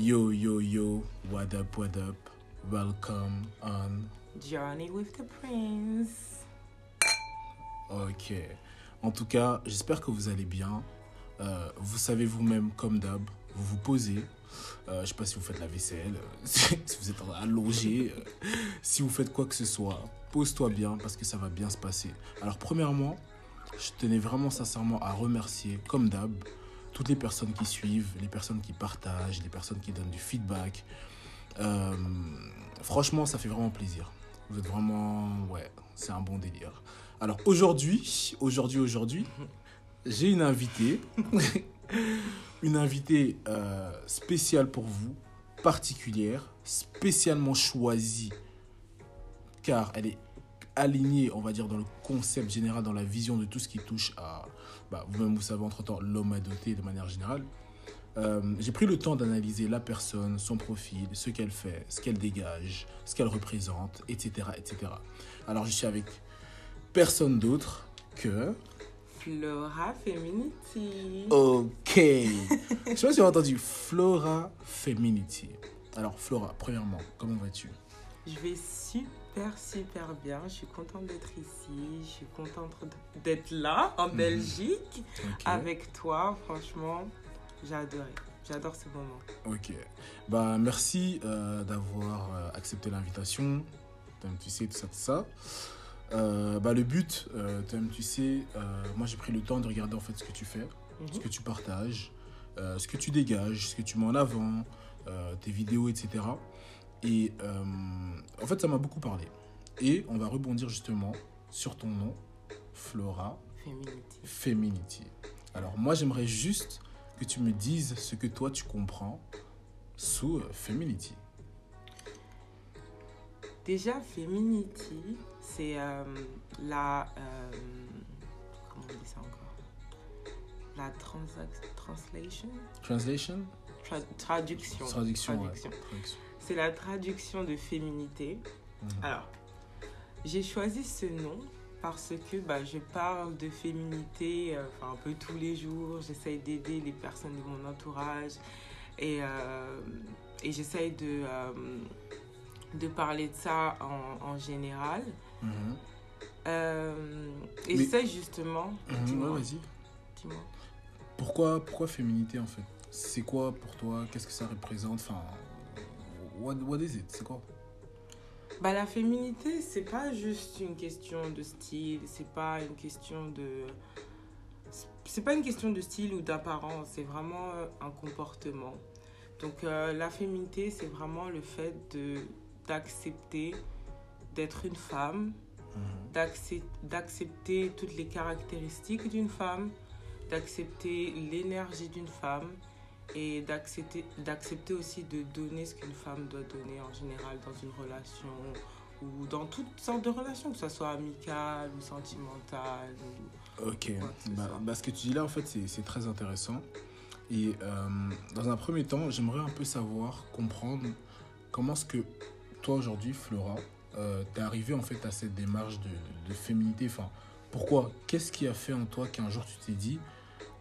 Yo, yo, yo, what up, what up? Welcome on. Journey with the Prince. Ok. En tout cas, j'espère que vous allez bien. Euh, vous savez vous-même, comme d'hab, vous vous posez. Euh, je sais pas si vous faites la vaisselle, euh, si vous êtes allongé, si vous faites quoi que ce soit. Pose-toi bien parce que ça va bien se passer. Alors, premièrement, je tenais vraiment sincèrement à remercier, comme d'hab, toutes les personnes qui suivent, les personnes qui partagent, les personnes qui donnent du feedback. Euh, franchement, ça fait vraiment plaisir. Vous êtes vraiment, ouais, c'est un bon délire. Alors aujourd'hui, aujourd'hui, aujourd'hui, j'ai une invitée, une invitée euh, spéciale pour vous, particulière, spécialement choisie, car elle est alignée, on va dire, dans le concept général, dans la vision de tout ce qui touche à, bah, vous-même vous savez, entre-temps, l'homme adopté de manière générale. Euh, j'ai pris le temps d'analyser la personne, son profil, ce qu'elle fait, ce qu'elle dégage, ce qu'elle représente, etc., etc. Alors je suis avec personne d'autre que... Flora Femininity. Ok. je sais pas si vous avez entendu Flora Femininity. Alors Flora, premièrement, comment vas-tu? Je vais super, super bien. Je suis contente d'être ici. Je suis contente d'être là, en Belgique, Ok. avec toi. Franchement, j'ai adoré. J'adore ce moment. Ok. Bah merci euh, d'avoir euh, accepté l'invitation. Tu sais, tout ça, tout ça. Euh, bah, le but, euh, tu sais, euh, moi j'ai pris le temps de regarder en fait ce que tu fais, ce Mhm. que tu partages, ce que tu dégages, ce que tu mets en avant, tes vidéos, etc. Et euh, en fait, ça m'a beaucoup parlé. Et on va rebondir justement sur ton nom, Flora Femininity. Femininity. Alors moi, j'aimerais juste que tu me dises ce que toi tu comprends sous euh, Femininity. Déjà, Femininity, c'est euh, la. euh, comment on dit ça encore? La translation? Translation? Tra- Traduction. Traduction, ouais. Traduction. C'est la traduction de féminité. Mhm. Alors, j'ai choisi ce nom parce que bah, je parle de féminité euh, un peu tous les jours. J'essaye d'aider les personnes de mon entourage et, euh, et j'essaye de, euh, de parler de ça en, en général. Mhm. Euh, et Mais- c'est justement. Mhm, Dis-moi. ouais, vas-y. dis-moi. Pourquoi, pourquoi féminité en fait? C'est quoi pour toi? Qu'est-ce que ça représente? Enfin, what, what is it? C'est quoi? Bah, la féminité, c'est pas juste une question de style, c'est pas une question de. C'est pas une question de style ou d'apparence, c'est vraiment euh, un comportement. Donc, euh, la féminité, c'est vraiment le fait de d'accepter d'être une femme, d'accep- d'accepter toutes les caractéristiques d'une femme, d'accepter l'énergie d'une femme et d'accepter d'accepter aussi de donner ce qu'une femme doit donner en général dans une relation ou dans toutes sortes de relations, que ce soit amicale ou sentimentale. Ou... Ok. Bah, bah, ce que tu dis là en fait c'est c'est très intéressant. Et euh, dans un premier temps, j'aimerais un peu savoir, comprendre comment est-ce que toi aujourd'hui, Flora, euh, t'es arrivé en fait à cette démarche de, de- de féminité. Enfin, pourquoi? Qu'est-ce qui a fait en toi qu'un jour tu t'es dit,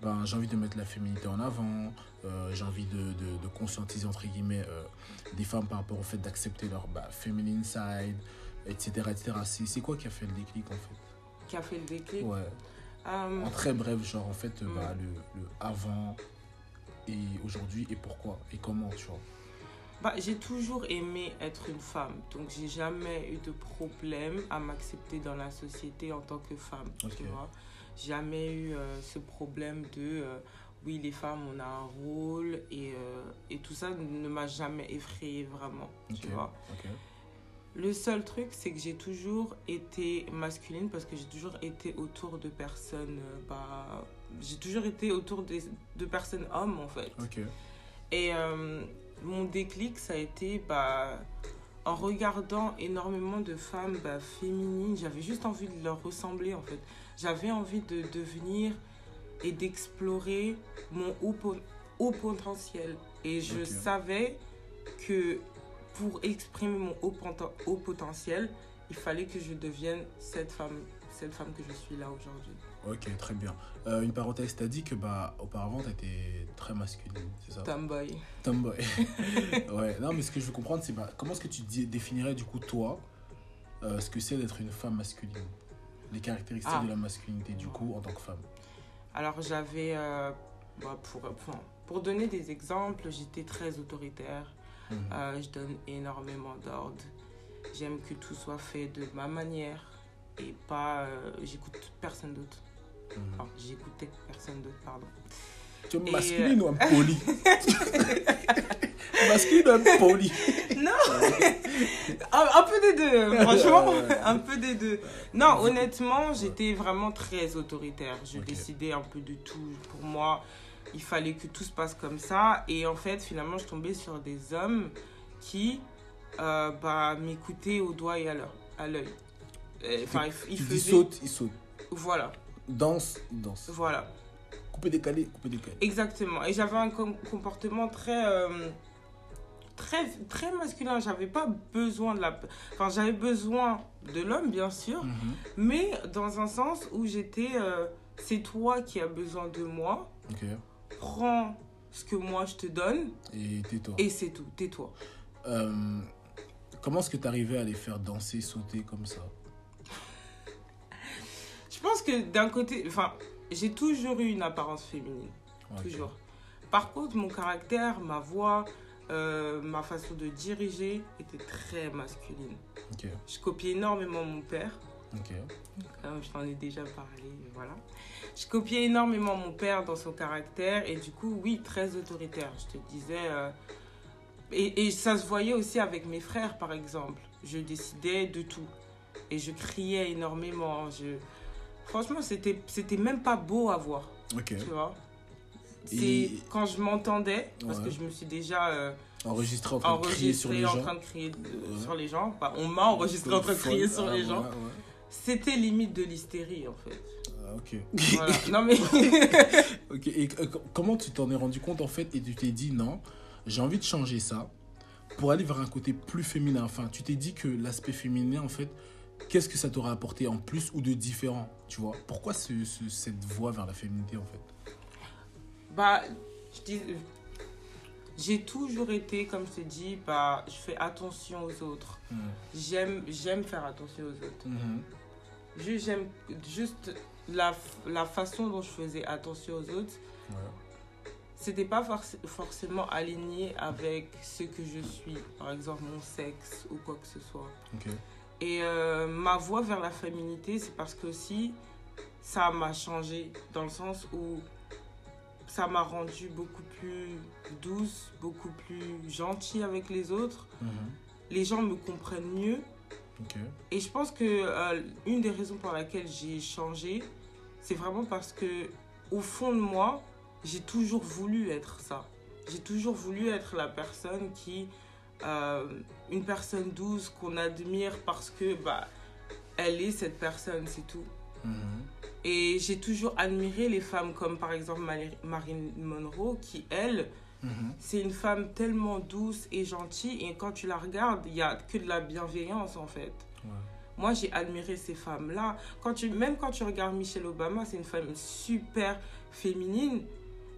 ben j'ai envie de mettre la féminité en avant, euh, j'ai envie de, de- de conscientiser entre guillemets euh, des femmes par rapport au fait d'accepter leur bah, feminine side, etc. etc. C'est quoi qui a fait le déclic en fait? Qui a fait le déclic? Ouais. Euh, En très bref, genre en fait, Mm. bah, le, le avant et aujourd'hui et pourquoi? Et comment, tu vois? Bah, j'ai toujours aimé être une femme, donc j'ai jamais eu de problème à m'accepter dans la société en tant que femme. Tu vois, jamais eu euh, ce problème de euh, oui les femmes on a un rôle et, euh, et tout ça ne m'a jamais effrayée vraiment. Tu vois. Le seul truc c'est que j'ai toujours été masculine parce que j'ai toujours été autour de personnes bah, j'ai toujours été autour des, de personnes hommes en fait. Et euh, mon déclic, ça a été bah, en regardant énormément de femmes bah, féminines. J'avais juste envie de leur ressembler en fait. J'avais envie de devenir et d'explorer mon haut, po- haut potentiel. Et je savais que pour exprimer mon haut, haut potentiel, il fallait que je devienne cette femme, cette femme que je suis là aujourd'hui. Ok, très bien. Euh, une parenthèse, t'as dit que bah auparavant t'étais très masculine, c'est ça? Tomboy. Tomboy. ouais. Non, mais ce que je veux comprendre, c'est bah, comment est-ce que tu dé- définirais du coup toi euh, ce que c'est d'être une femme masculine, les caractéristiques Ah. de la masculinité du coup en tant que femme. Alors j'avais, euh, bah, pour, enfin, pour donner des exemples, j'étais très autoritaire. Mhm. Euh, je donne énormément d'ordre. J'aime que tout soit fait de ma manière et pas. euh, J'écoute personne d'autre. Mhm. Enfin, j'écoutais personne d'autre, pardon. Tu es masculine ou impoli Masculine ou impoli Non un, un peu des deux, franchement. Un peu des deux. Non, honnêtement, j'étais vraiment très autoritaire. Je décidais un peu de tout. Pour moi, il fallait que tout se passe comme ça. Et en fait, finalement, je tombais sur des hommes qui euh, bah, m'écoutaient au doigt et à l'œil. Euh, Enfin, ils, ils faisaient. saute, il saute. Voilà, Danse, il danse. voilà. Couper décalé, couper décalé. Exactement. Et j'avais un com- comportement très, euh, très, très masculin. J'avais pas besoin de la. Enfin, j'avais besoin de l'homme, bien sûr, Mhm. mais dans un sens où j'étais. euh, c'est toi qui as besoin de moi. Ok. Prends ce que moi je te donne Et tais-toi. et c'est tout. Tais-toi. Euh, comment est-ce que tu arrivais à les faire danser, sauter comme ça? Je pense que d'un côté. Enfin, j'ai toujours eu une apparence féminine. Toujours. Par contre, mon caractère, ma voix, euh, ma façon de diriger était très masculine. Ok. Je copiais énormément mon père, Ok. comme je t'en ai déjà parlé, voilà. Je copiais énormément mon père dans son caractère et du coup, oui, très autoritaire. Je te disais. euh, et, et ça se voyait aussi avec mes frères, par exemple. Je décidais de tout. Et je criais énormément. Je... Franchement, c'était c'était même pas beau à voir, Ok. tu vois. C'est Et- quand je m'entendais, parce Ouais. que je me suis déjà euh, Enregistré en train de crier sur enregistrée les en gens. train de crier euh, Ouais. sur les gens. Enfin, on m'a enregistré en train de crier sur Ah, les gens. ouais. C'était limite de l'hystérie, en fait. Ah, ok. Voilà. non, mais. ok. Et euh, co- comment tu t'en es rendu compte en fait et tu t'es dit non, j'ai envie de changer ça pour aller vers un côté plus féminin? Enfin, tu t'es dit que l'aspect féminin en fait, qu'est-ce que ça t'aurait apporté en plus ou de différent, tu vois? Pourquoi ce- ce- cette voie vers la féminité en fait? Bah, je dis. J'ai toujours été, comme je t'ai dit, bah, je fais attention aux autres. Mhm. J'aime, j'aime faire attention aux autres. Mhm. Juste, j'aime juste la, la façon dont je faisais attention aux autres. Ouais. C'était pas forc- forcément aligné avec ce que je suis, par exemple mon sexe ou quoi que ce soit. Ok. Et euh, ma voie vers la féminité, c'est parce que aussi, ça m'a changé dans le sens où ça m'a rendue beaucoup plus douce, beaucoup plus gentille avec les autres. Mhm. Les gens me comprennent mieux. Et je pense que euh, une des raisons pour laquelle j'ai changé, c'est vraiment parce que au fond de moi, j'ai toujours voulu être ça. J'ai toujours voulu être la personne qui, euh, une personne douce qu'on admire parce que bah, elle est cette personne, c'est tout. Mhm. Et j'ai toujours admiré les femmes comme par exemple Mari- Marilyn Monroe qui elle, Mhm. c'est une femme tellement douce et gentille et quand tu la regardes, il y a que de la bienveillance en fait. Ouais. Moi, j'ai admiré ces femmes-là. Quand tu, même quand tu regardes Michelle Obama, c'est une femme super féminine.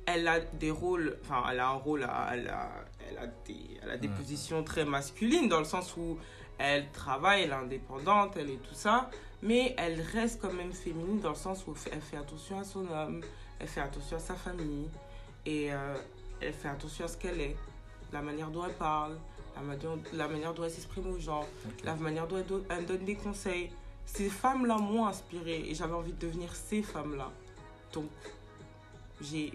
Elle a des rôles, enfin, elle a un rôle, à- elle a, elle a des, elle a des positions très masculines dans le sens où elle travaille, elle est indépendante, elle est tout ça. Mais elle reste quand même féminine dans le sens où elle fait, attention à son homme, elle fait attention à sa famille et euh, elle fait attention à ce qu'elle est, la manière dont elle parle, la manière, la manière dont elle s'exprime aux gens la manière dont elle, do- elle donne des conseils. Ces femmes-là m'ont inspirée et j'avais envie de devenir ces femmes-là. Donc, j'ai,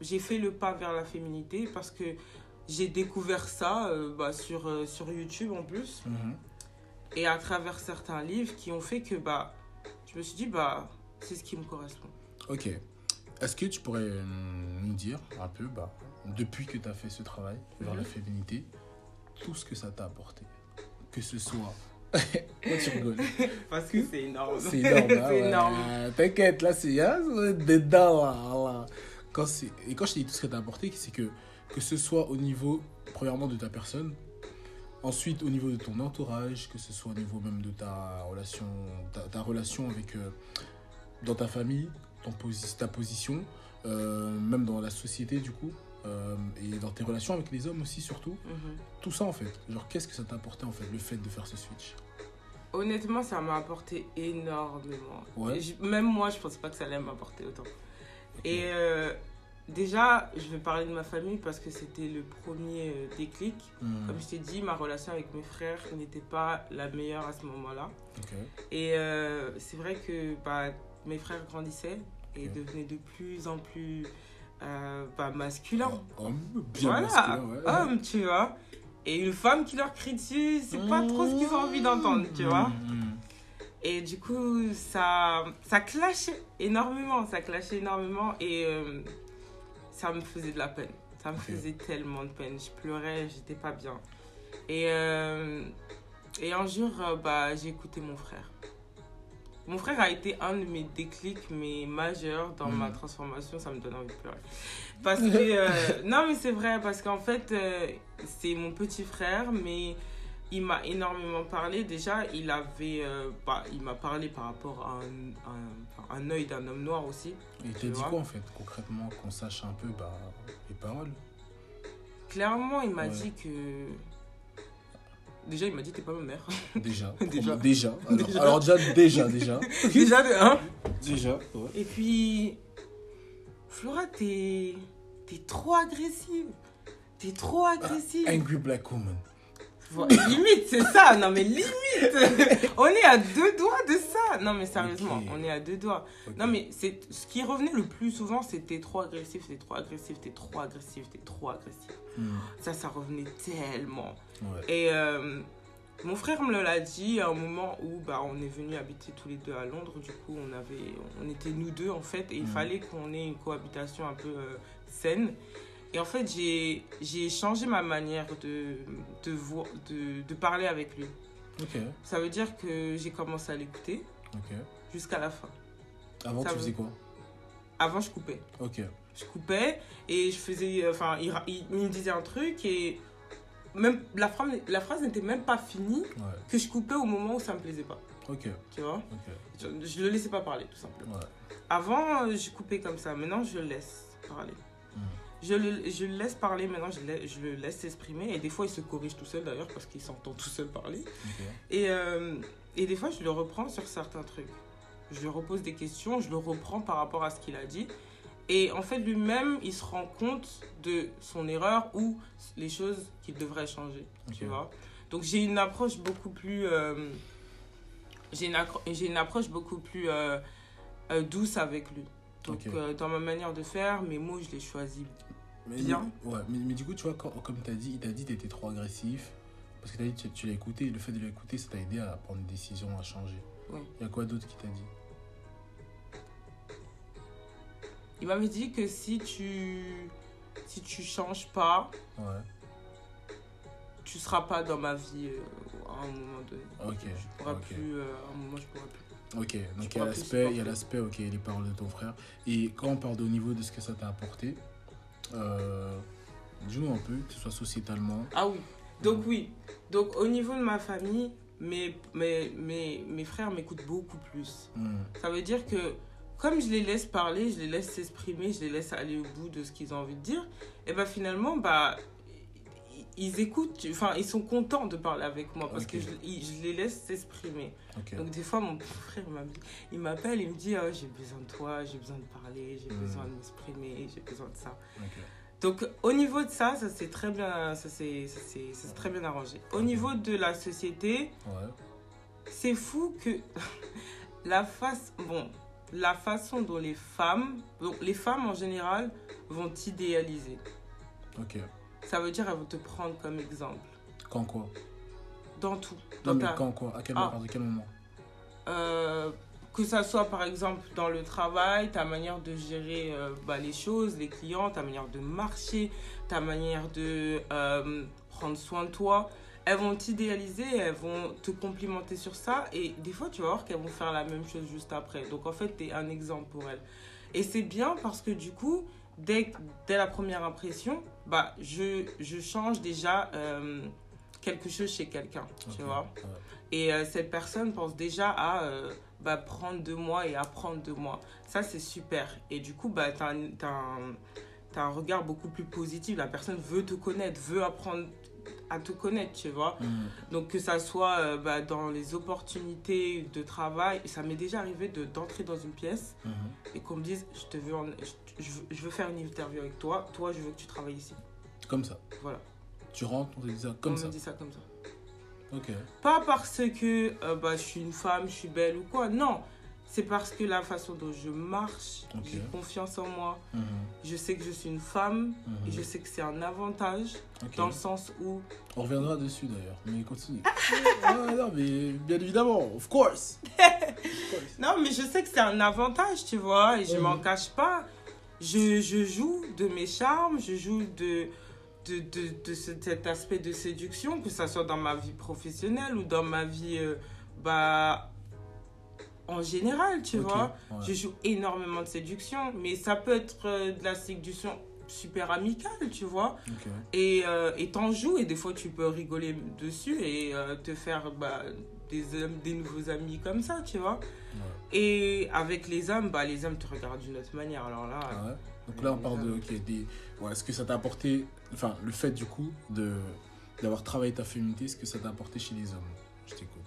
j'ai fait le pas vers la féminité parce que j'ai découvert ça euh, bah, sur, euh, sur YouTube en plus Mhm. et à travers certains livres qui ont fait que bah, je me suis dit, bah, c'est ce qui me correspond. Ok. Est-ce que tu pourrais euh, nous dire un peu, bah, depuis que tu as fait ce travail vers la Mhm. féminité, tout ce que ça t'a apporté? Que ce soit. Pourquoi tu rigoles Parce que c'est énorme. C'est énorme. hein, ouais. énorme. T'inquiète, là, c'est hein, dedans. Là, là. Quand et quand je dit tout ce que t'as apporté, c'est que, que ce soit au niveau, premièrement, de ta personne, ensuite au niveau de ton entourage, que ce soit au niveau même de ta relation, ta, ta relation avec, euh, dans ta famille, ton posi- ta position, euh, même dans la société du coup, euh, et dans tes relations avec les hommes aussi surtout. Mhm. Tout ça en fait. Genre, qu'est-ce que ça t'a apporté en fait, le fait de faire ce switch? Honnêtement, ça m'a apporté énormément. Ouais. Et je- même moi, je pensais pas que ça allait m'apporter autant. Et euh, déjà, je vais parler de ma famille parce que c'était le premier euh, déclic. Hmm, Comme je t'ai dit, ma relation avec mes frères n'était pas la meilleure à ce moment-là. Et euh, c'est vrai que bah, mes frères grandissaient et devenaient de plus en plus euh, bah, masculins. Homme, bien voilà, masculin, ouais. homme, tu vois. Et une femme qui leur crie dessus, c'est pas trop ce qu'ils ont envie d'entendre, tu vois. Hmm, hmm. Et du coup, ça, ça clashait énormément, ça clashait énormément et euh, ça me faisait de la peine. Ça me faisait tellement de peine. Je pleurais, j'étais pas bien. Et, euh, et un jour, euh, bah, j'ai écouté mon frère. Mon frère a été un de mes déclics, mais majeurs dans ma transformation. Ça me donne envie de pleurer. Parce que, euh, non, mais c'est vrai, parce qu'en fait, c'est mon petit frère, mais il m'a énormément parlé. Déjà, il avait, euh, bah, il m'a parlé par rapport à un, œil d'un homme noir aussi. Et il t'a dit quoi en fait, concrètement, qu'on sache un peu bah, les paroles? Clairement, il m'a Ouais. dit que. Déjà, il m'a dit t'es pas ma mère. Déjà. Déjà. Déjà. Alors Déjà. alors déjà, déjà, déjà. Déjà de un. déjà, ouais. Et puis, Flora, t'es t'es trop agressive. T'es trop agressive. Angry Black Woman. Limite, c'est ça. Non, mais limite. on est à deux doigts de ça. Non, mais sérieusement, on est à deux doigts. Non, mais c'est ce qui revenait le plus souvent, c'était trop agressif, t'es trop agressif, t'es trop agressif, t'es trop agressif. Hmm, Ça, ça revenait tellement. Ouais. Et euh, mon frère me l'a dit à un moment où bah, on est venu habiter tous les deux à Londres. Du coup, on, avait, on était nous deux en fait. Et il Mhm. fallait qu'on ait une cohabitation un peu euh, saine. Et en fait, j'ai changé ma manière de, de, de, de parler avec lui. Ok, Ça veut dire que j'ai commencé à l'écouter ok. jusqu'à la fin. Avant, Ça tu veut- faisais quoi? Avant, je coupais. Ok. je coupais et je faisais enfin il, il- il me disait un truc et même la phrase la phrase n'était même pas finie Ouais. que je coupais au moment où ça me plaisait pas Ok, tu vois? Ok. je, je le laissais pas parler tout simplement Ouais. avant euh, je coupais comme ça maintenant je le laisse parler Hmm. Je le, je le laisse parler maintenant je le, je le laisse s'exprimer et des fois il se corrige tout seul d'ailleurs parce qu'il s'entend tout seul parler et, euh, et des fois, je le reprends sur certains trucs. Je lui repose des questions, je le reprends par rapport à ce qu'il a dit. Et en fait, lui-même, il se rend compte de son erreur ou les choses qu'il devrait changer. Tu vois Donc, j'ai une approche beaucoup plus. euh, j'ai une, une approche beaucoup plus euh, douce avec lui. Donc, dans ma manière de faire, mes mots, je les choisis. Mais, Bien. Ouais, mais, mais du coup, tu vois, quand, comme tu as dit, il t'a dit que tu étais trop agressif. Parce que tu as dit que tu, tu l'as écouté. Et le fait de l'écouter, ça t'a aidé à prendre une décision, à changer. Ouais. Il y a quoi d'autre qui t'a dit? Il m'avait dit que si tu si tu changes pas, Ouais. tu seras pas dans ma vie euh, à un moment donné. Ok. Je pourrai ok. plus, euh, à un moment, je plus. Ok, donc il y a l'aspect, il y a l'aspect, ok, les paroles de ton frère. Et quand on parle au niveau de ce que ça t'a apporté, euh, dis-nous un peu, que ce soit sociétalement. Ah oui, donc oui. Donc au niveau de ma famille, mes, mes, mes, mes frères m'écoutent beaucoup plus. Hmm, Ça veut dire que comme je les laisse parler, je les laisse s'exprimer, je les laisse aller au bout de ce qu'ils ont envie de dire, et ben finalement, bah, ils- écoutent, enfin, ils sont contents de parler avec moi parce que je, les laisse s'exprimer. Donc des fois, mon frère il m'a- il m'appelle, il me dit oh, j'ai besoin de toi, j'ai besoin de parler, j'ai Mm. besoin de m'exprimer, j'ai besoin de ça. Donc au niveau de ça, ça s'est très bien, ça s'est, ça s'est- ça s'est très bien arrangé. Au niveau de la société, Ouais. c'est fou que la face, bon, la façon dont les femmes, donc les femmes en général vont t'idéaliser. Ok. Ça veut dire elles vont te prendre comme exemple Quand quoi? Dans tout. Non, Dans mais ta- quand quoi? À quel, Ah. à quel moment? Euh, que ça soit par exemple dans le travail, ta manière de gérer euh, bah, les choses, les clients, ta manière de marcher, ta manière de euh, prendre soin de toi. Elles vont t'idéaliser, elles vont te complimenter sur ça et des fois tu vas voir qu'elles vont faire la même chose juste après. Donc en fait tu es un exemple pour elles. Et c'est bien parce que du coup, dès, dès la première impression, bah, je, je change déjà euh, quelque chose chez quelqu'un, tu vois. ouais. Et euh, cette personne pense déjà à euh, bah, prendre de moi et apprendre de moi. Ça, c'est super. Et du coup, bah, tu as, un t'as un regard beaucoup plus positif. La personne veut te connaître, veut apprendre à te connaître, tu vois. Mhm. Donc que ça soit euh, bah, dans les opportunités de travail, ça m'est déjà arrivé de d'entrer dans une pièce Mhm. et qu'on me dise je te veux, en- je, je veux, je veux faire une interview avec toi, toi je veux que tu travailles ici. Comme ça. Voilà. Tu rentres, on te dit ça comme on ça. me dit ça comme ça. Ok. Pas parce que euh, bah, je suis une femme, je suis belle ou quoi, non. C'est parce que la façon dont je marche, Ok. j'ai confiance en moi, Mhm. je sais que je suis une femme Mhm. et je sais que c'est un avantage dans le sens où On reviendra dessus d'ailleurs, mais continue. ouais, non, mais bien évidemment, of course. Non, mais je sais que c'est un avantage, tu vois, et je Mhm. m'en cache pas. Je, je joue de mes charmes, je joue de, de, de, de ce- cet aspect de séduction, que ça soit dans ma vie professionnelle ou dans ma vie, euh, bah, en général, tu vois. ouais. Je joue énormément de séduction, mais ça peut être euh, de la séduction super amicale, tu vois. Et euh, et t'en joues, et des fois tu peux rigoler dessus et euh, te faire bah, des, des nouveaux amis comme ça, tu vois. Ouais. Et avec les hommes, bah, les hommes te regardent d'une autre manière. Alors là, Ah ouais. Donc là, on parle de. Des. Ouais, est-ce que ça t'a apporté. Enfin, le fait du coup de d'avoir travaillé ta féminité, est-ce que ça t'a apporté chez les hommes Je t'écoute.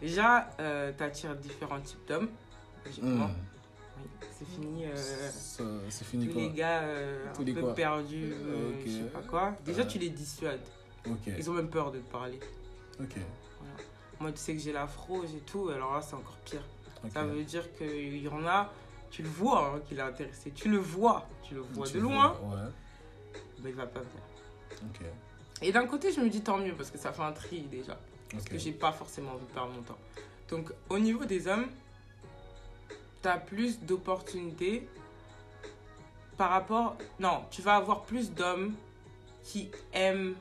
Déjà, euh, t'attires différents types d'hommes. logiquement. Hmm. Oui, c'est fini. euh, C'est fini tous quoi? les gars euh, Tous un les peu quoi? perdus, euh, je sais pas quoi. Déjà, tu les dissuades. Ok. Ils ont même peur de te parler. Ok. Moi, tu sais que j'ai l'afro, j'ai tout. Alors là, c'est encore pire. Ça veut dire qu'il y en a, tu le vois hein, qu'il est intéressé. Tu le vois, tu le vois Tu de vois, loin, Ouais. mais il va pas venir. Ok. Et d'un côté, je me dis tant mieux parce que ça fait un tri déjà. Parce Ok. que j'ai pas forcément envie de perdre mon temps. Donc, au niveau des hommes, tu as plus d'opportunités par rapport. Non, tu vas avoir plus d'hommes qui aiment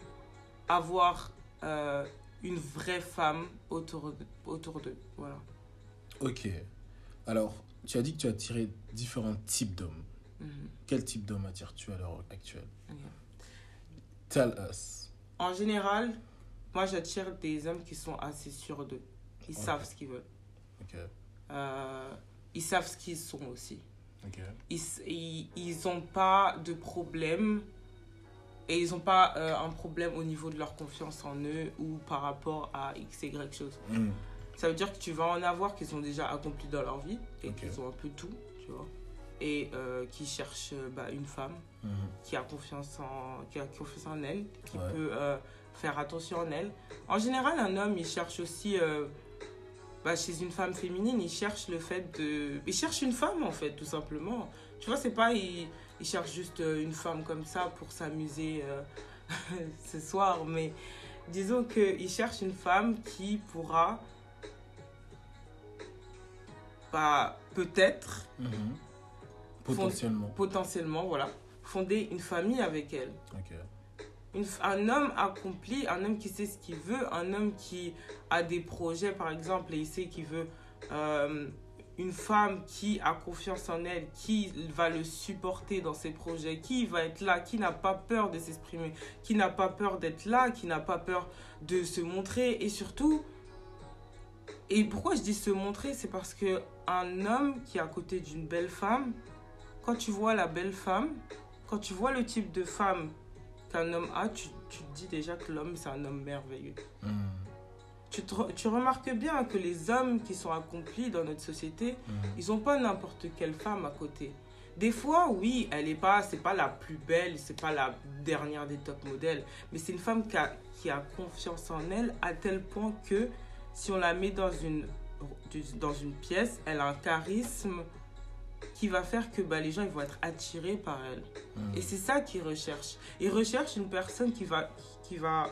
avoir euh, une vraie femme autour d'eux. Autour d'eux. Voilà. Ok. Alors, tu as dit que tu as attiré différents types d'hommes. Mhm. Quel type d'homme attires-tu à l'heure actuelle? Tell us. En général, moi, j'attire des hommes qui sont assez sûrs d'eux. Ils savent ce qu'ils veulent. Ok. Euh, ils savent ce qu'ils sont aussi. Ok. ils ils, ils ont pas de problème et ils ont pas euh, un problème au niveau de leur confiance en eux ou par rapport à x y chose Hmm. ça veut dire que tu vas en avoir qui sont déjà accomplis dans leur vie et Ok. qui ont un peu tout tu vois et euh, qui cherchent euh, bah, une femme Mhm. qui a confiance en qui a confiance en elle qui Ouais. peut euh, faire attention en elle en général un homme il cherche aussi euh, bah, chez une femme féminine il cherche le fait de il cherche une femme en fait tout simplement tu vois c'est pas il, il cherche juste euh, une femme comme ça pour s'amuser euh, ce soir mais disons que il cherche une femme qui pourra bah, peut-être Mhm. Potentiellement. potentiellement voilà fonder une famille avec elle. Un homme accompli, un homme qui sait ce qu'il veut, un homme qui a des projets par exemple et il sait qu'il veut euh, une femme qui a confiance en elle, qui va le supporter dans ses projets, qui va être là, qui n'a pas peur de s'exprimer, qui n'a pas peur d'être là, qui n'a pas peur de se montrer et surtout et pourquoi je dis se montrer c'est parce que un homme qui est à côté d'une belle femme quand tu vois la belle femme quand tu vois le type de femme qu'un homme a, tu, tu te dis déjà que l'homme, c'est un homme merveilleux. Hmm. Tu, te tu remarques bien que les hommes qui sont accomplis dans notre société, Mhm. ils n'ont pas n'importe quelle femme à côté. Des fois, oui, elle est pas, c'est pas la plus belle, c'est pas la dernière des top modèles, mais c'est une femme qui a, qui a confiance en elle à tel point que si on la met dans une, dans une pièce, elle a un charisme qui va faire que bah, les gens ils vont être attirés par elle. Mhm. Et c'est ça qu'ils recherchent. Ils recherchent une personne qui va... Qui va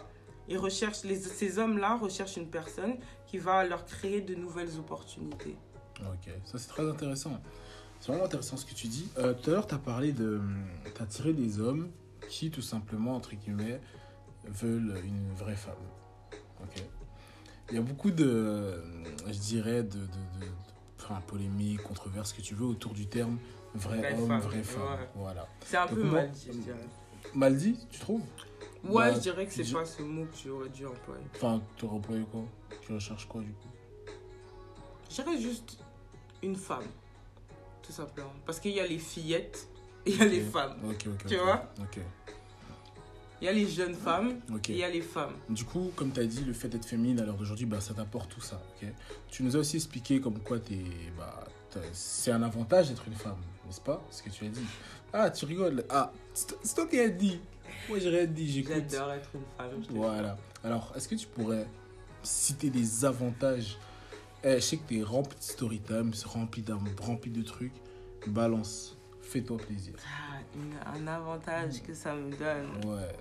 ils recherchent, les, ces hommes-là recherchent une personne qui va leur créer de nouvelles opportunités. Ok, ça c'est très intéressant. C'est vraiment intéressant ce que tu dis. Euh, tout à l'heure, tu as parlé de. Tu as tiré des hommes qui, tout simplement, entre guillemets, veulent une vraie femme. Ok. Il y a beaucoup de. Je dirais, de. de, de enfin, polémiques, controverses, ce que tu veux, autour du terme vrai homme, femme, vraie femme. ouais. Voilà. C'est un Donc peu mal dit, je dirais. Mal dit, tu trouves? Ouais, Bah, je dirais que c'est je- pas ce mot que j'aurais dû employer. Enfin, tu aurais employé quoi? Tu recherches quoi du coup? Je dirais juste une femme, tout simplement. Parce qu'il y a les fillettes et il y a les femmes. Ok, ok. Tu vois? Ok, Il y a les jeunes femmes et il y a les femmes. Du coup, comme tu as dit, le fait d'être féminine à l'heure d'aujourd'hui, bah, ça t'apporte tout ça. ok? Tu nous as aussi expliqué comme quoi t'es, bah, c'est un avantage d'être une femme, n'est-ce pas? Ce que tu as dit. Ah, tu rigoles. Ah, c'est toi- qui as dit. Moi, j'ai rien dit, j'écoute. J'adore être une femme. Voilà. Alors, est-ce que tu pourrais citer des avantages? Eh, Je sais que tu es rempli de story time, rempli, rempli de trucs. Balance. Fais-toi plaisir. Ah, une- un avantage que ça me donne. Ouais.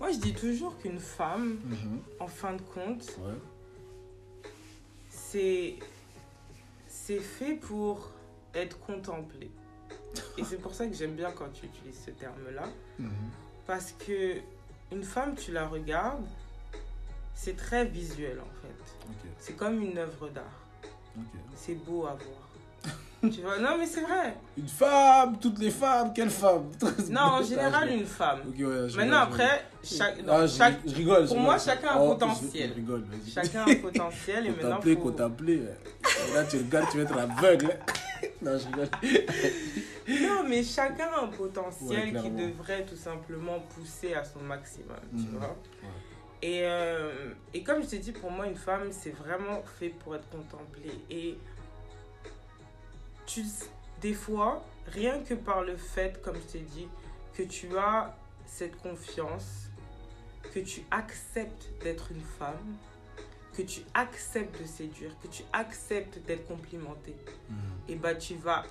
Moi, je dis toujours qu'une femme, Mhm. en fin de compte, Ouais. c'est c'est fait pour être contemplé. Et c'est pour ça que j'aime bien quand tu utilises ce terme-là. Mhm. Parce que une femme, tu la regardes, c'est très visuel en fait. Ok. C'est comme une œuvre d'art. C'est beau à voir. tu vois Non, mais c'est vrai. Une femme, toutes les femmes, quelle femme? Non, en général, une femme. Ok, ouais, Maintenant, après, chaque, non, Ah, je, chaque, je rigole. pour moi, chacun a un Oh, potentiel. Je rigole, chacun a un potentiel et maintenant, faut... t'appeler. Et Là, tu regardes, tu vas être aveugle. Non, je rigole. Non, mais chacun a un potentiel Ouais, qui devrait tout simplement pousser à son maximum, tu Mhm. vois. Et, euh, et comme je t'ai dit, pour moi, une femme, c'est vraiment fait pour être contemplée. Et tu, des fois, rien que par le fait, comme je t'ai dit, que tu as cette confiance, que tu acceptes d'être une femme, que tu acceptes de séduire, que tu acceptes d'être complimentée, Mhm. et bah tu vas,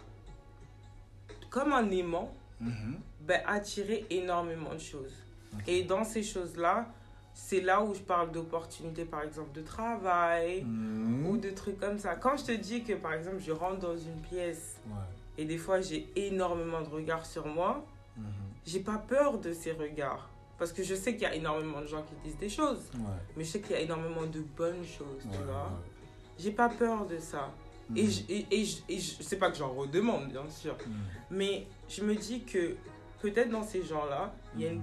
comme un aimant, Mhm. ben, attirer énormément de choses. Et dans ces choses-là, c'est là où je parle d'opportunités, par exemple, de travail Mhm. ou de trucs comme ça. Quand je te dis que, par exemple, je rentre dans une pièce Ouais. et des fois j'ai énormément de regards sur moi, Mhm. j'ai pas peur de ces regards. Parce que je sais qu'il y a énormément de gens qui disent des choses, Ouais. mais je sais qu'il y a énormément de bonnes choses, tu Ouais, vois. ouais. J'ai pas peur de ça. Et, Mhm. je, et, et je, et je- c'est pas que j'en redemande, bien sûr, Mhm. mais je me dis que peut-être dans ces gens-là, il y a une.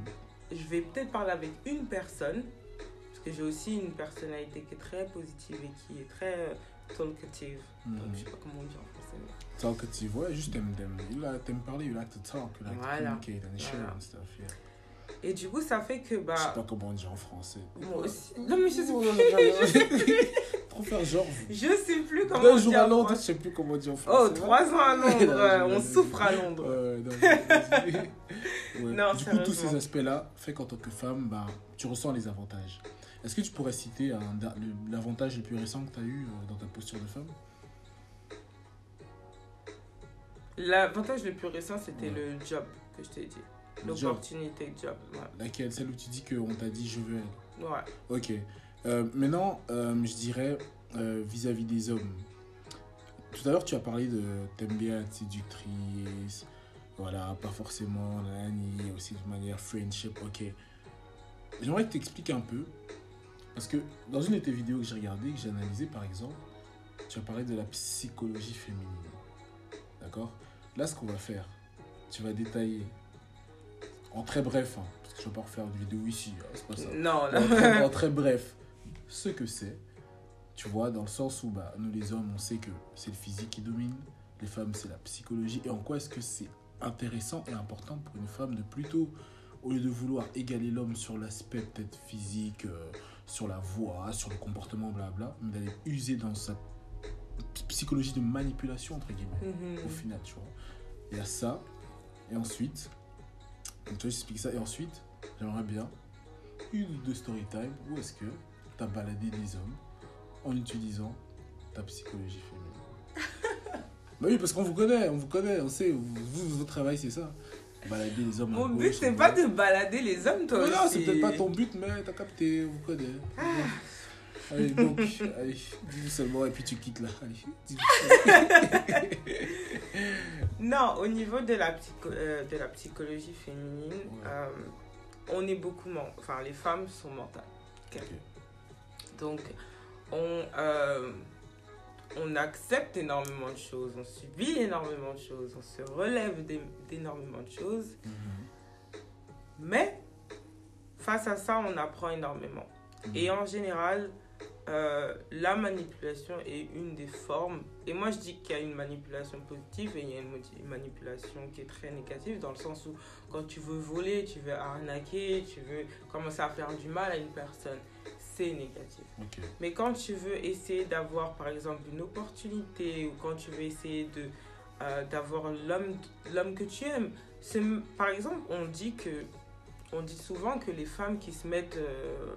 Je vais peut-être parler avec une personne, parce que j'ai aussi une personnalité qui est très positive et qui est très euh, talkative. Donc, je sais pas comment on dit en français. mais- Talkative, ouais, juste t'aimes, t'aimes, you like- t'aimes parler, you like to talk, you like Voilà. to communicate and share Voilà. and stuff, yeah. Et du coup, ça fait que, Je sais bah. pas comment on dit en français. Moi aussi. Non, mais je sais Oh, plus. je sais plus. Trop faire genre. vous. Je sais plus comment Deux on jours dit à Londres, je sais plus comment on dit en Oh, français. trois ans à Londres. Non, euh, on souffre à Londres. Ouais, non. Ouais. Non, du coup, tous ces aspects-là fait qu'en tant que femme, bah, tu ressens les avantages. Est-ce que tu pourrais citer l'avantage le plus récent que tu as eu euh, dans ta posture de femme? L'avantage le plus récent, c'était Ouais. le job que je t'ai dit. L'opportunité de job. Ouais. Laquelle? Celle où tu dis qu'on t'a dit je veux elle Ouais. Ok. Euh, maintenant, euh, je dirais euh, vis-à-vis des hommes. Tout à l'heure, tu as parlé de t'aimes bien être séductrice, voilà, pas forcément nanani, aussi de manière friendship, ok. J'aimerais que tu expliques un peu, parce que dans une de tes vidéos que j'ai regardées, que j'ai analysées par exemple, tu as parlé de la psychologie féminine. D'accord? Là, ce qu'on va faire, tu vas détailler en très bref, hein, parce que je ne vais pas refaire une vidéo ici, hein, c'est pas ça Non, en, là. très, en très bref, ce que c'est, tu vois, dans le sens où bah, nous les hommes, on sait que c'est le physique qui domine, les femmes, c'est la psychologie, et en quoi est-ce que c'est intéressant et important pour une femme de plutôt, au lieu de vouloir égaler l'homme sur l'aspect peut-être physique, euh, sur la voix, sur le comportement, blabla, mais d'aller user dans sa psychologie de manipulation, entre guillemets Mhm. au final, tu vois. Il y a ça, et ensuite, donc tu vois, j'explique ça, et ensuite, j'aimerais bien une ou deux story time où est-ce que tu as baladé des hommes en utilisant ta psychologie féminine. bah oui, parce qu'on vous connaît, on vous connaît, on sait, vous, vous, votre travail c'est ça. Balader les hommes. Mon but, c'est pas de balader les hommes, toi non, c'est peut-être pas ton but, mais t'as capté, on vous connaît. Allez, donc, allez, dis-nous seulement, et puis tu quittes là. Allez. Non, au niveau de la, psycho- euh, de la psychologie féminine, Ouais. euh, on est beaucoup... Enfin, les femmes sont mentales. Donc, on, euh, on accepte énormément de choses, on subit énormément de choses, on se relève d'é- d'énormément de choses. Mhm. Mais face à ça, on apprend énormément. Et en général, euh, la manipulation est une des formes. Et moi, je dis qu'il y a une manipulation positive et il y a une manipulation qui est très négative, dans le sens où quand tu veux voler, tu veux arnaquer, tu veux commencer à faire du mal à une personne, c'est négatif. Mais quand tu veux essayer d'avoir, par exemple, une opportunité ou quand tu veux essayer de euh, d'avoir l'homme l'homme que tu aimes, par exemple, on dit que on dit souvent que les femmes qui se mettent euh,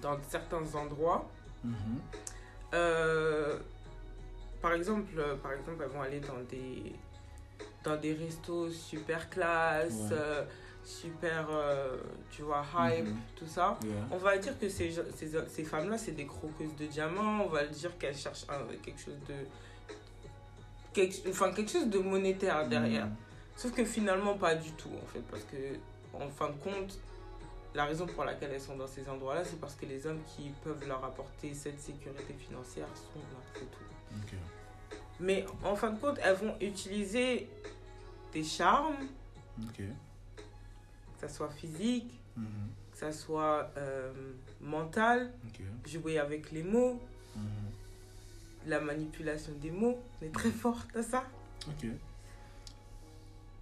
dans certains endroits, Mhm. euh, par exemple, euh, par exemple, elles vont aller dans des dans des restos super classe, Ouais. euh, super, euh, tu vois, hype, Mhm. tout ça. Yeah. On va dire que ces, ces, ces femmes-là, c'est des croqueuses de diamants. On va dire qu'elles cherchent un- quelque chose de. Quelque, enfin, quelque chose de monétaire derrière. Mhm. Sauf que finalement, pas du tout, en fait. Parce que, en fin de compte, la raison pour laquelle elles sont dans ces endroits-là, c'est parce que les hommes qui peuvent leur apporter cette sécurité financière sont là, c'est tout. Mais en fin de compte, elles vont utiliser des charmes, que ça soit physique, Mhm. que ça soit euh, mental, jouer avec les mots. Mhm. la manipulation des mots. On est très forte à ça.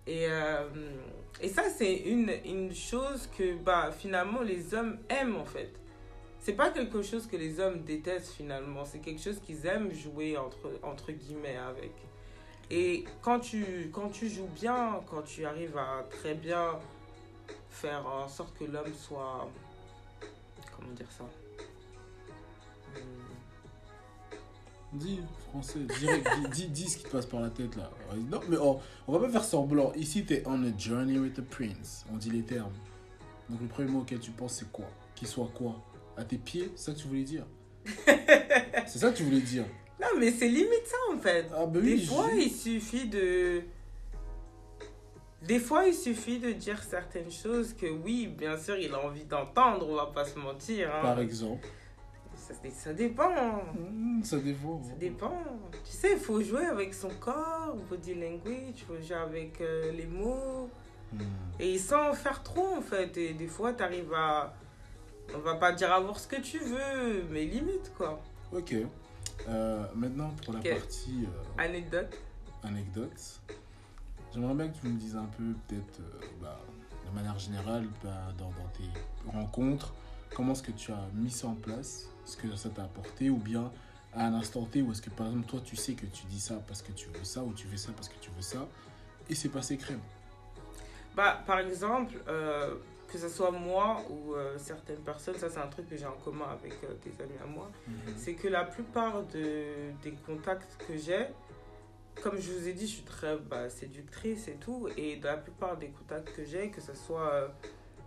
Et, euh, et ça, c'est une, une chose que bah, finalement les hommes aiment en fait. C'est pas quelque chose que les hommes détestent finalement. C'est quelque chose qu'ils aiment jouer entre, entre guillemets avec. Et quand tu, quand tu joues bien, quand tu arrives à très bien faire en sorte que l'homme soit. Comment dire ça Hum, Dis français, direct, dis, dis, dis ce qui te passe par la tête là. Non, mais oh, on va pas faire semblant. Ici, t'es on a journey with the prince. On dit les termes. Donc le premier mot auquel tu penses, c'est quoi? Qu'il soit quoi? À tes pieds C'est ça que tu voulais dire? C'est ça que tu voulais dire? Non, mais c'est limite ça en fait. Ah, bah Des oui. fois, il suffit de. Des fois, il suffit de dire certaines choses que oui, bien sûr, il a envie d'entendre, on va pas se mentir. hein. Par exemple. Ça, ça dépend. Hmm, ça dépend. Ça dépend. Tu sais, il faut jouer avec son corps, body language, il faut jouer avec euh, les mots. Hmm. Et sans faire trop, en fait. Et des fois, tu arrives à. On va pas dire avoir ce que tu veux, mais limite, quoi. Ok. Euh, maintenant, pour la partie euh, Anecdote. anecdote, j'aimerais bien que tu me dises un peu, peut-être, bah, de manière générale, bah, dans, dans tes rencontres, comment est-ce que tu as mis ça en place, ce que ça t'a apporté, ou bien à un instant T, ou est-ce que par exemple, toi, tu sais que tu dis ça parce que tu veux ça, ou tu fais ça parce que tu veux ça, et c'est passé crème. Bah, par exemple, euh, que ce soit moi ou euh, certaines personnes, ça c'est un truc que j'ai en commun avec euh, des amis à moi, c'est que la plupart de, des contacts que j'ai, comme je vous ai dit, je suis très bah, séductrice et tout, et dans la plupart des contacts que j'ai, que ce soit euh,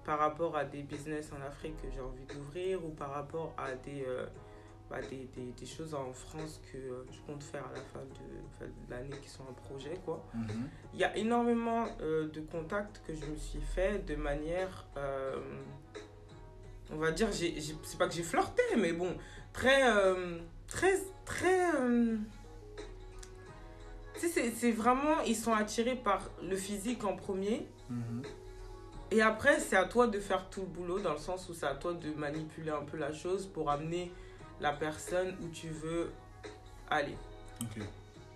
par rapport à des business en Afrique que j'ai envie d'ouvrir ou par rapport à des, euh, bah, des, des, des choses en France que euh, je compte faire à la fin de, l'année qui sont un projet, quoi. Mhm. Il y a énormément euh, de contacts que je me suis fait de manière, on va dire, c'est pas que j'ai flirté, mais bon, très, très, très, tu sais, c'est, c'est vraiment, ils sont attirés par le physique en premier, Mhm. Et après c'est à toi de faire tout le boulot dans le sens où c'est à toi de manipuler un peu la chose pour amener la personne où tu veux aller.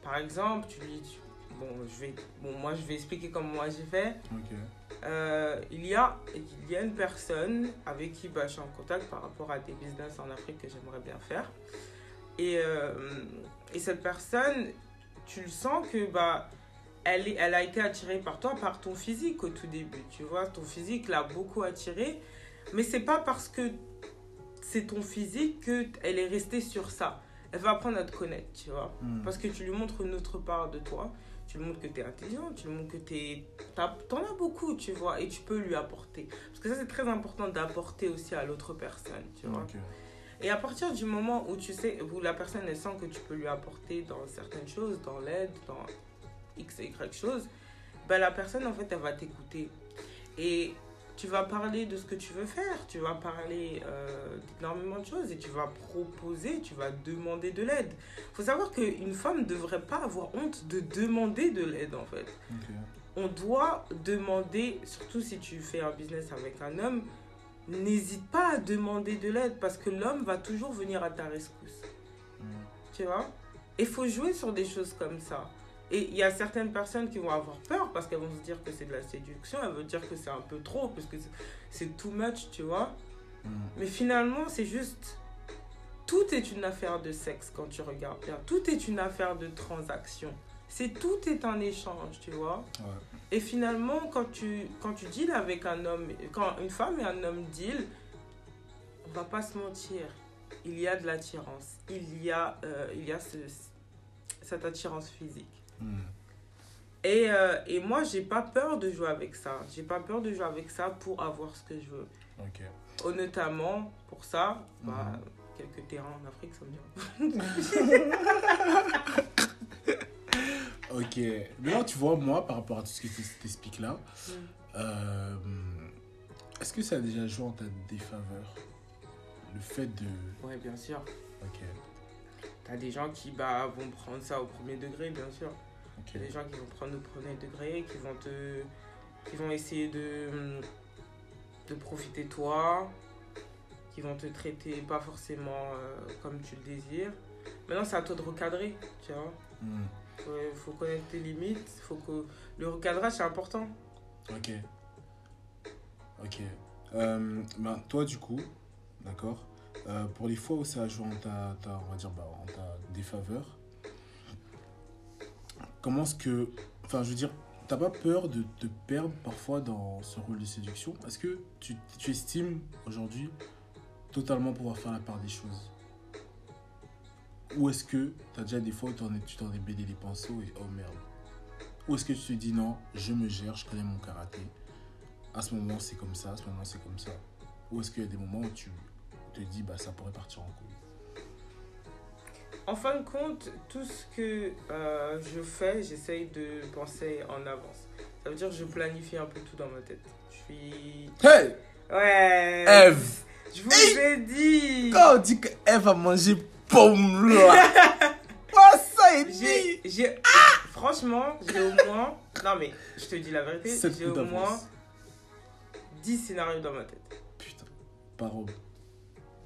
Par exemple, tu lui dis, bon, je vais, bon, moi je vais expliquer comment moi j'ai fait. Euh, il, y a, il y a une personne avec qui bah, je suis en contact par rapport à des business en Afrique que j'aimerais bien faire. Et, euh, et cette personne, tu le sens que bah, elle, a été attirée par toi, par ton physique au tout début. Tu vois, ton physique l'a beaucoup attirée. Mais c'est pas parce que c'est ton physique qu'elle est restée sur ça. Elle va apprendre à te connaître, tu vois. Hmm. Parce que tu lui montres une autre part de toi. Tu lui montres que tu es intelligent, tu lui montres que tu T'en as beaucoup, tu vois, et tu peux lui apporter. Parce que ça, c'est très important d'apporter aussi à l'autre personne, tu vois. Et à partir du moment où tu sais, où la personne, elle sent que tu peux lui apporter dans certaines choses, dans l'aide, dans X et Y choses, ben la personne, en fait, elle va t'écouter. Et tu vas parler de ce que tu veux faire, tu vas parler euh, d'énormément de choses et tu vas proposer, tu vas demander de l'aide. Il faut savoir qu'une femme ne devrait pas avoir honte de demander de l'aide, en fait. On doit demander, surtout si tu fais un business avec un homme, n'hésite pas à demander de l'aide parce que l'homme va toujours venir à ta rescousse. Tu vois? Il faut jouer sur des choses comme ça. Et il y a certaines personnes qui vont avoir peur parce qu'elles vont se dire que c'est de la séduction, elles vont dire que c'est un peu trop, parce que c'est- too much, tu vois. Mm. Mais finalement, c'est juste. Tout est une affaire de sexe quand tu regardes bien. Tout est une affaire de transaction. C'est tout est un échange, tu vois. Ouais. Et finalement, quand tu, quand tu deals avec un homme, quand une femme et un homme deal, on va pas se mentir, il y a de l'attirance. Il y a, euh, il y a ce- cette attirance physique. Mm. Et, euh, et moi, j'ai pas peur de jouer avec ça. J'ai pas peur de jouer avec ça pour avoir ce que je veux. Ok. Oh, notamment, pour ça, bah, Mhm. quelques terrains en Afrique, ça me vient. Ok. Mais là, tu vois, moi, par rapport à tout ce que tu t'expliques là, Mm. euh, est-ce que ça a déjà joué en ta défaveur Le fait de. Ouais, bien sûr. Ok. T'as des gens qui bah, vont prendre ça au premier degré, bien sûr. Ok. Il y a des gens qui vont prendre au premier degré, qui vont te. qui vont essayer de. de profiter de toi, qui vont te traiter pas forcément euh, comme tu le désires. Maintenant, c'est à toi de recadrer, tu vois. Mm. Faut, faut connaître tes limites, faut que. Le recadrage, c'est important. Ok. Ok. Euh, ben, toi, du coup, d'accord euh, Pour les fois où ça a joué en ta, ta- on va dire, bah, en ta défaveur, comment est-ce que. Enfin, je veux dire, t'as pas peur de te perdre parfois dans ce rôle de séduction? Est-ce que tu, estimes aujourd'hui totalement pouvoir faire la part des choses? Ou est-ce que t'as déjà des fois où tu t'en es baigné les pinceaux et oh merde ou est-ce que tu te dis non, je me gère, je connais mon karaté. À ce moment, c'est comme ça, à ce moment, c'est comme ça. Ou est-ce qu'il y a des moments où tu te dis, bah ça pourrait partir en couille? En fin de compte, tout ce que euh, je fais, j'essaye de penser en avance. Ça veut dire que je planifie un peu tout dans ma tête. Je suis. Hey Ouais! Eve Je vous ai dit! Quand on dit que Eve a mangé pomme là Oh, ça est J'ai. j'ai- Franchement, j'ai au moins. Non, mais je te dis la vérité, j'ai au moins 10 scénarios dans ma tête. Putain, par homme.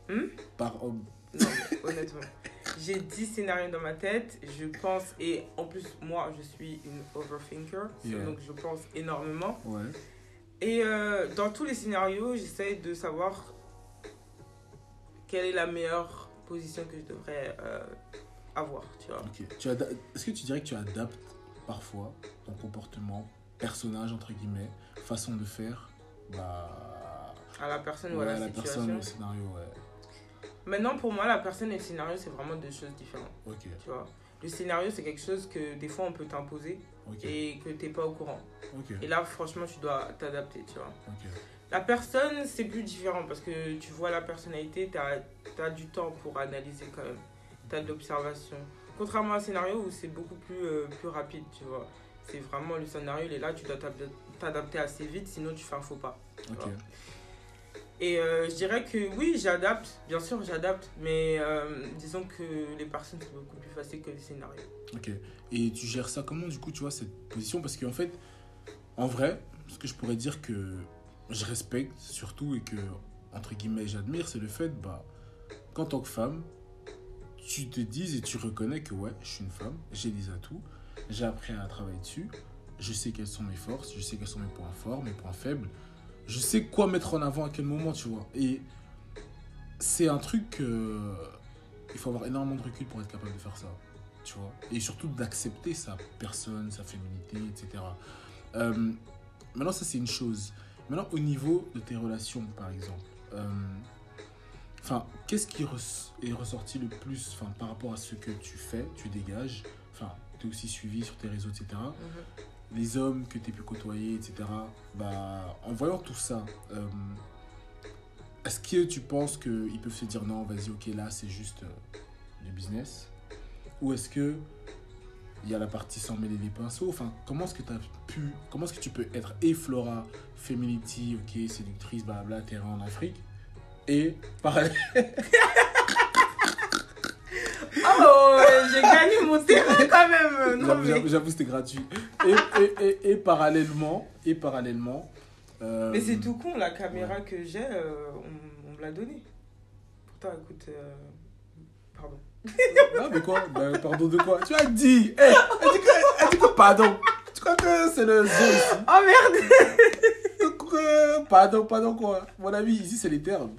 Hmm? Par homme. Non, honnêtement. J'ai 10 scénarios dans ma tête, je pense, et en plus, moi, je suis une overthinker, Yeah. donc je pense énormément. Ouais. Et euh, dans tous les scénarios, j'essaie de savoir quelle est la meilleure position que je devrais euh, avoir, tu vois. Tu Est-ce que tu dirais que tu adaptes parfois ton comportement, personnage entre guillemets, façon de faire, bah. À la personne ou à la, la situation. personne, au scénario, ouais. Maintenant, pour moi, la personne et le scénario, c'est vraiment deux choses différentes, tu vois. Le scénario, c'est quelque chose que des fois, on peut t'imposer et que t'es pas au courant. Et là, franchement, tu dois t'adapter, tu vois. La personne, c'est plus différent parce que tu vois la personnalité, tu as, du temps pour analyser quand même. Tu as de l'observation. Contrairement à un scénario où c'est beaucoup plus, euh, plus rapide, tu vois. C'est vraiment le scénario, il est là, tu dois t'adap- t'adapter assez vite, sinon tu fais un faux pas. Et euh, je dirais que oui, j'adapte, bien sûr, j'adapte, mais euh, disons que les personnes, c'est beaucoup plus facile que les scénarios. Ok. Et tu gères ça comment, du coup, tu vois, cette position? Parce qu'en fait, en vrai, ce que je pourrais dire que je respecte surtout et que, entre guillemets, j'admire, c'est le fait, bah, qu'en tant que femme, tu te dises et tu reconnais que, ouais, je suis une femme, j'ai des atouts, j'ai appris à travailler dessus, je sais quelles sont mes forces, je sais quels sont mes points forts, mes points faibles, je sais quoi mettre en avant à quel moment, tu vois. Et c'est un truc que. Il faut avoir énormément de recul pour être capable de faire ça tu vois, et surtout d'accepter sa personne, sa féminité, etc. Euh, maintenant, ça c'est une chose. Maintenant, au niveau de tes relations, par exemple, euh, enfin, qu'est-ce qui est ressorti le plus, par rapport à ce que tu fais, tu dégages, enfin, tu es aussi suivi sur tes réseaux, etc. Les hommes que tu as pu côtoyer, etc. Bah, en voyant tout ça, euh, est-ce que tu penses qu'ils peuvent se dire non, vas-y, ok, là c'est juste euh, du business? Ou est-ce que il y a la partie sans mêler les pinceaux? Enfin, comment est-ce que tu peux être et Feminity, ok, séductrice, blabla, terrain en Afrique, et parallèle. Oh, j'ai gagné mon terrain quand même. Non, J'avoue, mais... c'était gratuit. Et, et, et, et parallèlement, et parallèlement. euh, mais c'est tout con, la caméra que j'ai, euh, on, on me l'a donnée. Pourtant, écoute. euh, Pardon. Non, mais quoi? Bah, Pardon de quoi? Tu as dit Eh, elle, dit que, elle dit que pardon. Tu crois que c'est le zoo ici Oh merde Pardon, pardon quoi? Mon ami, ici c'est les termes.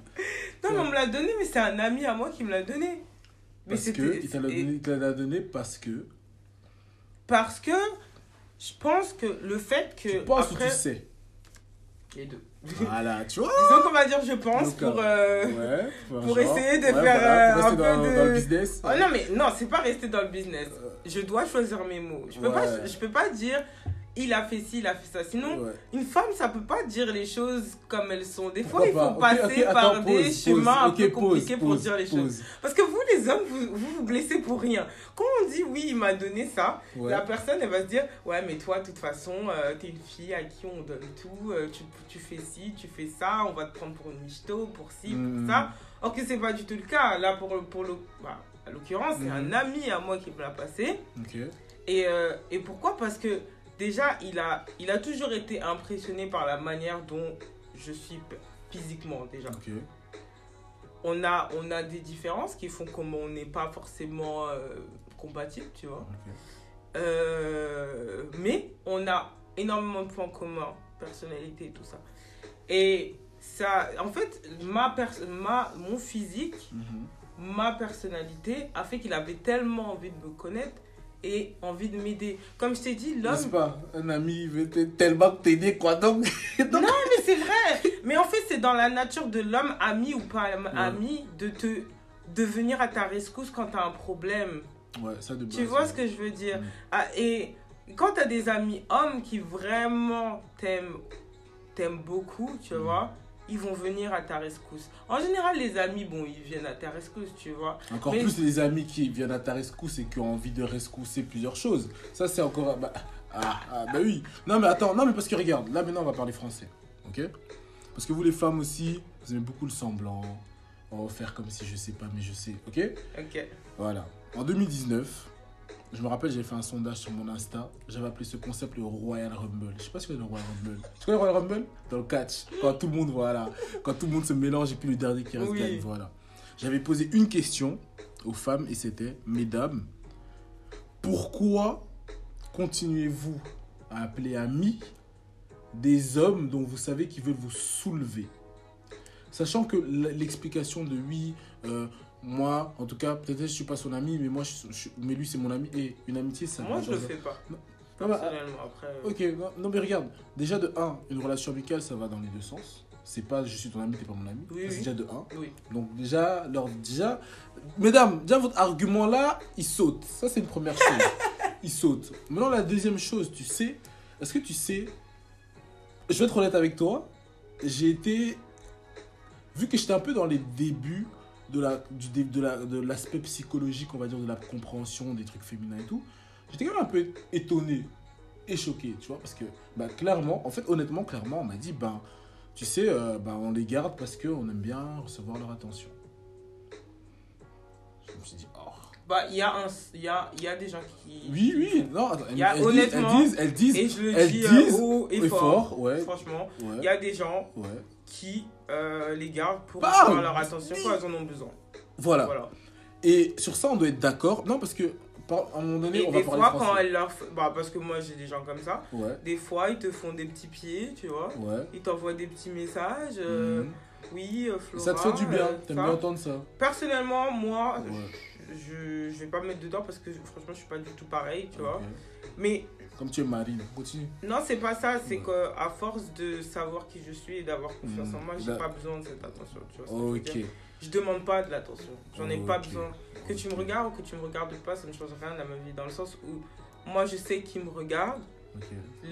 Non, mais on me l'a donné, mais c'est un ami à moi qui me l'a donné. Mais Parce que, il te l'a et- donné, donné parce que. Parce que je pense que le fait que. Tu penses après, ou tu sais? Les deux. Voilà, tu vois? Disons qu'on va dire je pense Donc, pour. euh, euh, Ouais. pour genre, essayer de ouais, faire, voilà, euh, un dans, peu dans le de- business. Oh non, mais non, c'est pas rester dans le business. Je dois choisir mes mots. Je peux, Ouais. pas, je peux pas dire il a fait ci, il a fait ça. Sinon, Ouais. une femme, ça peut pas dire les choses comme elles sont. Des fois, Pourquoi il faut pas passer par attends, des pause, chemins un peu pause, compliqués pour dire les choses. Parce que vous, les hommes, vous vous, vous blessez pour rien. Quand on dit oui, il m'a donné ça, Ouais. la personne, elle va se dire Ouais, mais toi, de toute façon, euh, t'es une fille à qui on donne tout, euh, tu, tu fais ci, tu fais ça, on va te prendre pour une michto, pour ci, pour ça. Or que c'est pas du tout le cas. Là, pour, pour le. Bah, à l'occurrence, c'est Mhm. un ami à moi qui me l'a passé. Et, euh, et pourquoi? Parce que déjà, il a, il a toujours été impressionné par la manière dont je suis physiquement, déjà. On a, on a des différences qui font qu'on n'est pas forcément euh, compatibles, tu vois. Euh, mais on a énormément de points communs, personnalité et tout ça. Et ça, en fait, ma, ma mon physique, Mhm. ma personnalité a fait qu'il avait tellement envie de me connaître et envie de m'aider. Comme je t'ai dit, l'homme. N'est-ce pas? Un ami veut tellement t'aider, quoi. Donc, donc Non, mais c'est vrai. Mais en fait, c'est dans la nature de l'homme, ami ou pas ami, de te de venir à ta rescousse quand tu as un problème. Ouais, ça de. Tu vois ce que je veux dire? Mm. Ah, Et quand tu as des amis hommes qui vraiment t'aiment t'aiment beaucoup, tu Mm. vois, ils vont venir à ta rescousse. En général, les amis, bon, ils viennent à ta rescousse, tu vois. Encore Mais- plus les amis qui viennent à ta rescousse et qui ont envie de rescousser plusieurs choses. Ça, c'est encore. Bah, ah, ah, bah oui. Non, mais attends, non, mais parce que regarde, là maintenant, on va parler français. Ok? Parce que vous, les femmes aussi, vous aimez beaucoup le semblant. On va faire comme si je sais pas, mais je sais. Ok? Ok. Voilà. En 2019, je me rappelle, j'avais fait un sondage sur mon Insta. J'avais appelé ce concept le Royal Rumble. Je sais pas si tu connais le Royal Rumble. Tu connais le Royal Rumble? Dans le catch. Quand tout le monde, voilà. Quand tout le monde se mélange et puis le dernier qui reste Oui. gagne. Voilà. J'avais posé une question aux femmes et c'était Mesdames, pourquoi continuez-vous à appeler amis des hommes dont vous savez qu'ils veulent vous soulever? Sachant que l'explication de oui, euh, moi, en tout cas, peut-être je suis pas son ami, mais moi, je, je- mais lui c'est mon ami et une amitié, ça. Moi, je le fais pas. Non, bah, après. euh, Ok, non, non, mais regarde, déjà de 1, une relation amicale, ça va dans les deux sens. C'est pas je suis ton ami, t'es pas mon ami. Oui, c'est oui. déjà de 1. Oui. Donc déjà, alors déjà, mesdames, déjà votre argument là, il saute. Ça c'est une première chose. il saute. Maintenant la deuxième chose, tu sais, est-ce que tu sais, je vais être honnête avec toi, j'ai été, vu que j'étais un peu dans les débuts de la, du, de la, de l'aspect psychologique, on va dire, de la compréhension des trucs féminins et tout, j'étais quand même un peu étonné et choqué, tu vois, parce que, bah, clairement, en fait, honnêtement, clairement, on m'a dit, ben, tu sais, euh, ben, on les garde parce qu'on aime bien recevoir leur attention. Je me suis dit, oh. Bah, il y, a un- il y, a, il y a des gens qui. Oui, oui, non, attends, y a elles, disent, honnêtement- elles disent, elles disent, Et je le elles dis euh, disent haut et et fort. fort, ouais. Franchement, il ouais, y a des gens ouais. Qui euh, les gardent pour recevoir leur attention quand elles en ont besoin. Voilà. Voilà. Et sur ça, on doit être d'accord. Non, parce que, à un moment donné, Et on va des parler fois, français. quand elles leur. Bah, parce que moi, j'ai des gens comme ça. Ouais, Des fois, ils te font des petits pieds, tu vois. ouais. Ils t'envoient des petits messages. euh, Mhm. Oui, euh, Flora. ça te fait du bien, euh, t'aimes bien entendre ça. Personnellement, moi, Ouais. Je, je vais pas me mettre dedans parce que franchement, je suis pas du tout pareil, tu vois. Mais Comme tu es marine, continue. non, c'est pas ça. C'est Ouais. que à force de savoir qui je suis et d'avoir confiance en Mhm. moi, j'ai Là- pas besoin de cette attention, tu vois. veux Ok. Je demande pas de l'attention. J'en ai pas besoin. Que tu me regardes ou que tu me regardes pas, ça ne change rien à ma vie. Dans le sens où moi, je sais qui me regarde.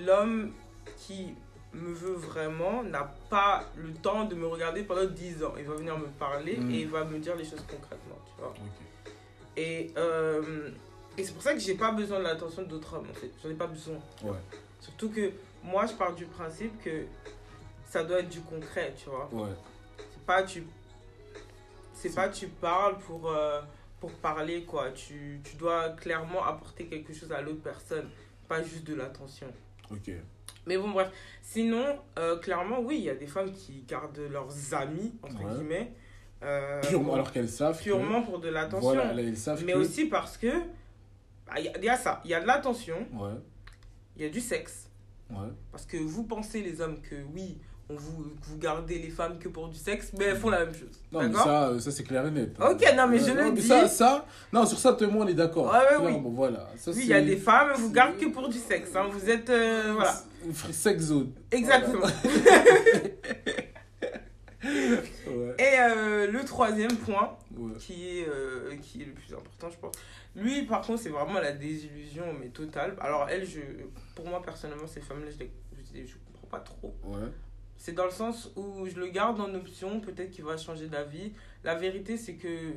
L'homme qui me veut vraiment n'a pas le temps de me regarder pendant 10 ans. Il va venir me parler Mm. et il va me dire les choses concrètement, tu vois. Et, euh, et c'est pour ça que j'ai pas besoin de l'attention d'autres hommes, en fait. J'en ai pas besoin. Ouais. Surtout que moi, je pars du principe que ça doit être du concret, tu vois. Ouais. C'est pas tu c'est pas tu parles pour euh, pour parler, quoi. Tu, tu dois clairement apporter quelque chose à l'autre personne, pas juste de l'attention. Ok. Mais bon, bref. Sinon, euh, clairement, oui, il y a des femmes qui gardent leurs amis, entre Ouais. guillemets. Euh, Purement, pour- alors qu'elles savent. que- purement pour de l'attention. Voilà, elles savent mais que- aussi parce que. bah, Il y, a- il y a ça. Il y a de l'attention, Ouais, il y a du sexe. ouais. Parce que vous pensez, les hommes, que oui, on vous, vous gardez les femmes que pour du sexe, mais elles font la même chose. Non, mais ça, euh, ça c'est clair et net. Ok, non, mais je le non, dis. Ça, ça, non, sur ça, et moi, on est d'accord. Ouais, ouais, oui. Clairement, voilà. Ça, Oui, il y a des femmes, vous gardent que pour du sexe. hein. Vous êtes. euh, voilà. Sex zone. Exactement. Et euh, le troisième point, ouais. qui est, euh, qui est le plus important, je pense. Lui, par contre, c'est vraiment la désillusion, mais totale. Alors, elle, je, pour moi, personnellement, ces femmes-là, je, je comprends pas trop. Ouais. C'est dans le sens où je le garde en option, peut-être qu'il va changer d'avis. La vérité, c'est que,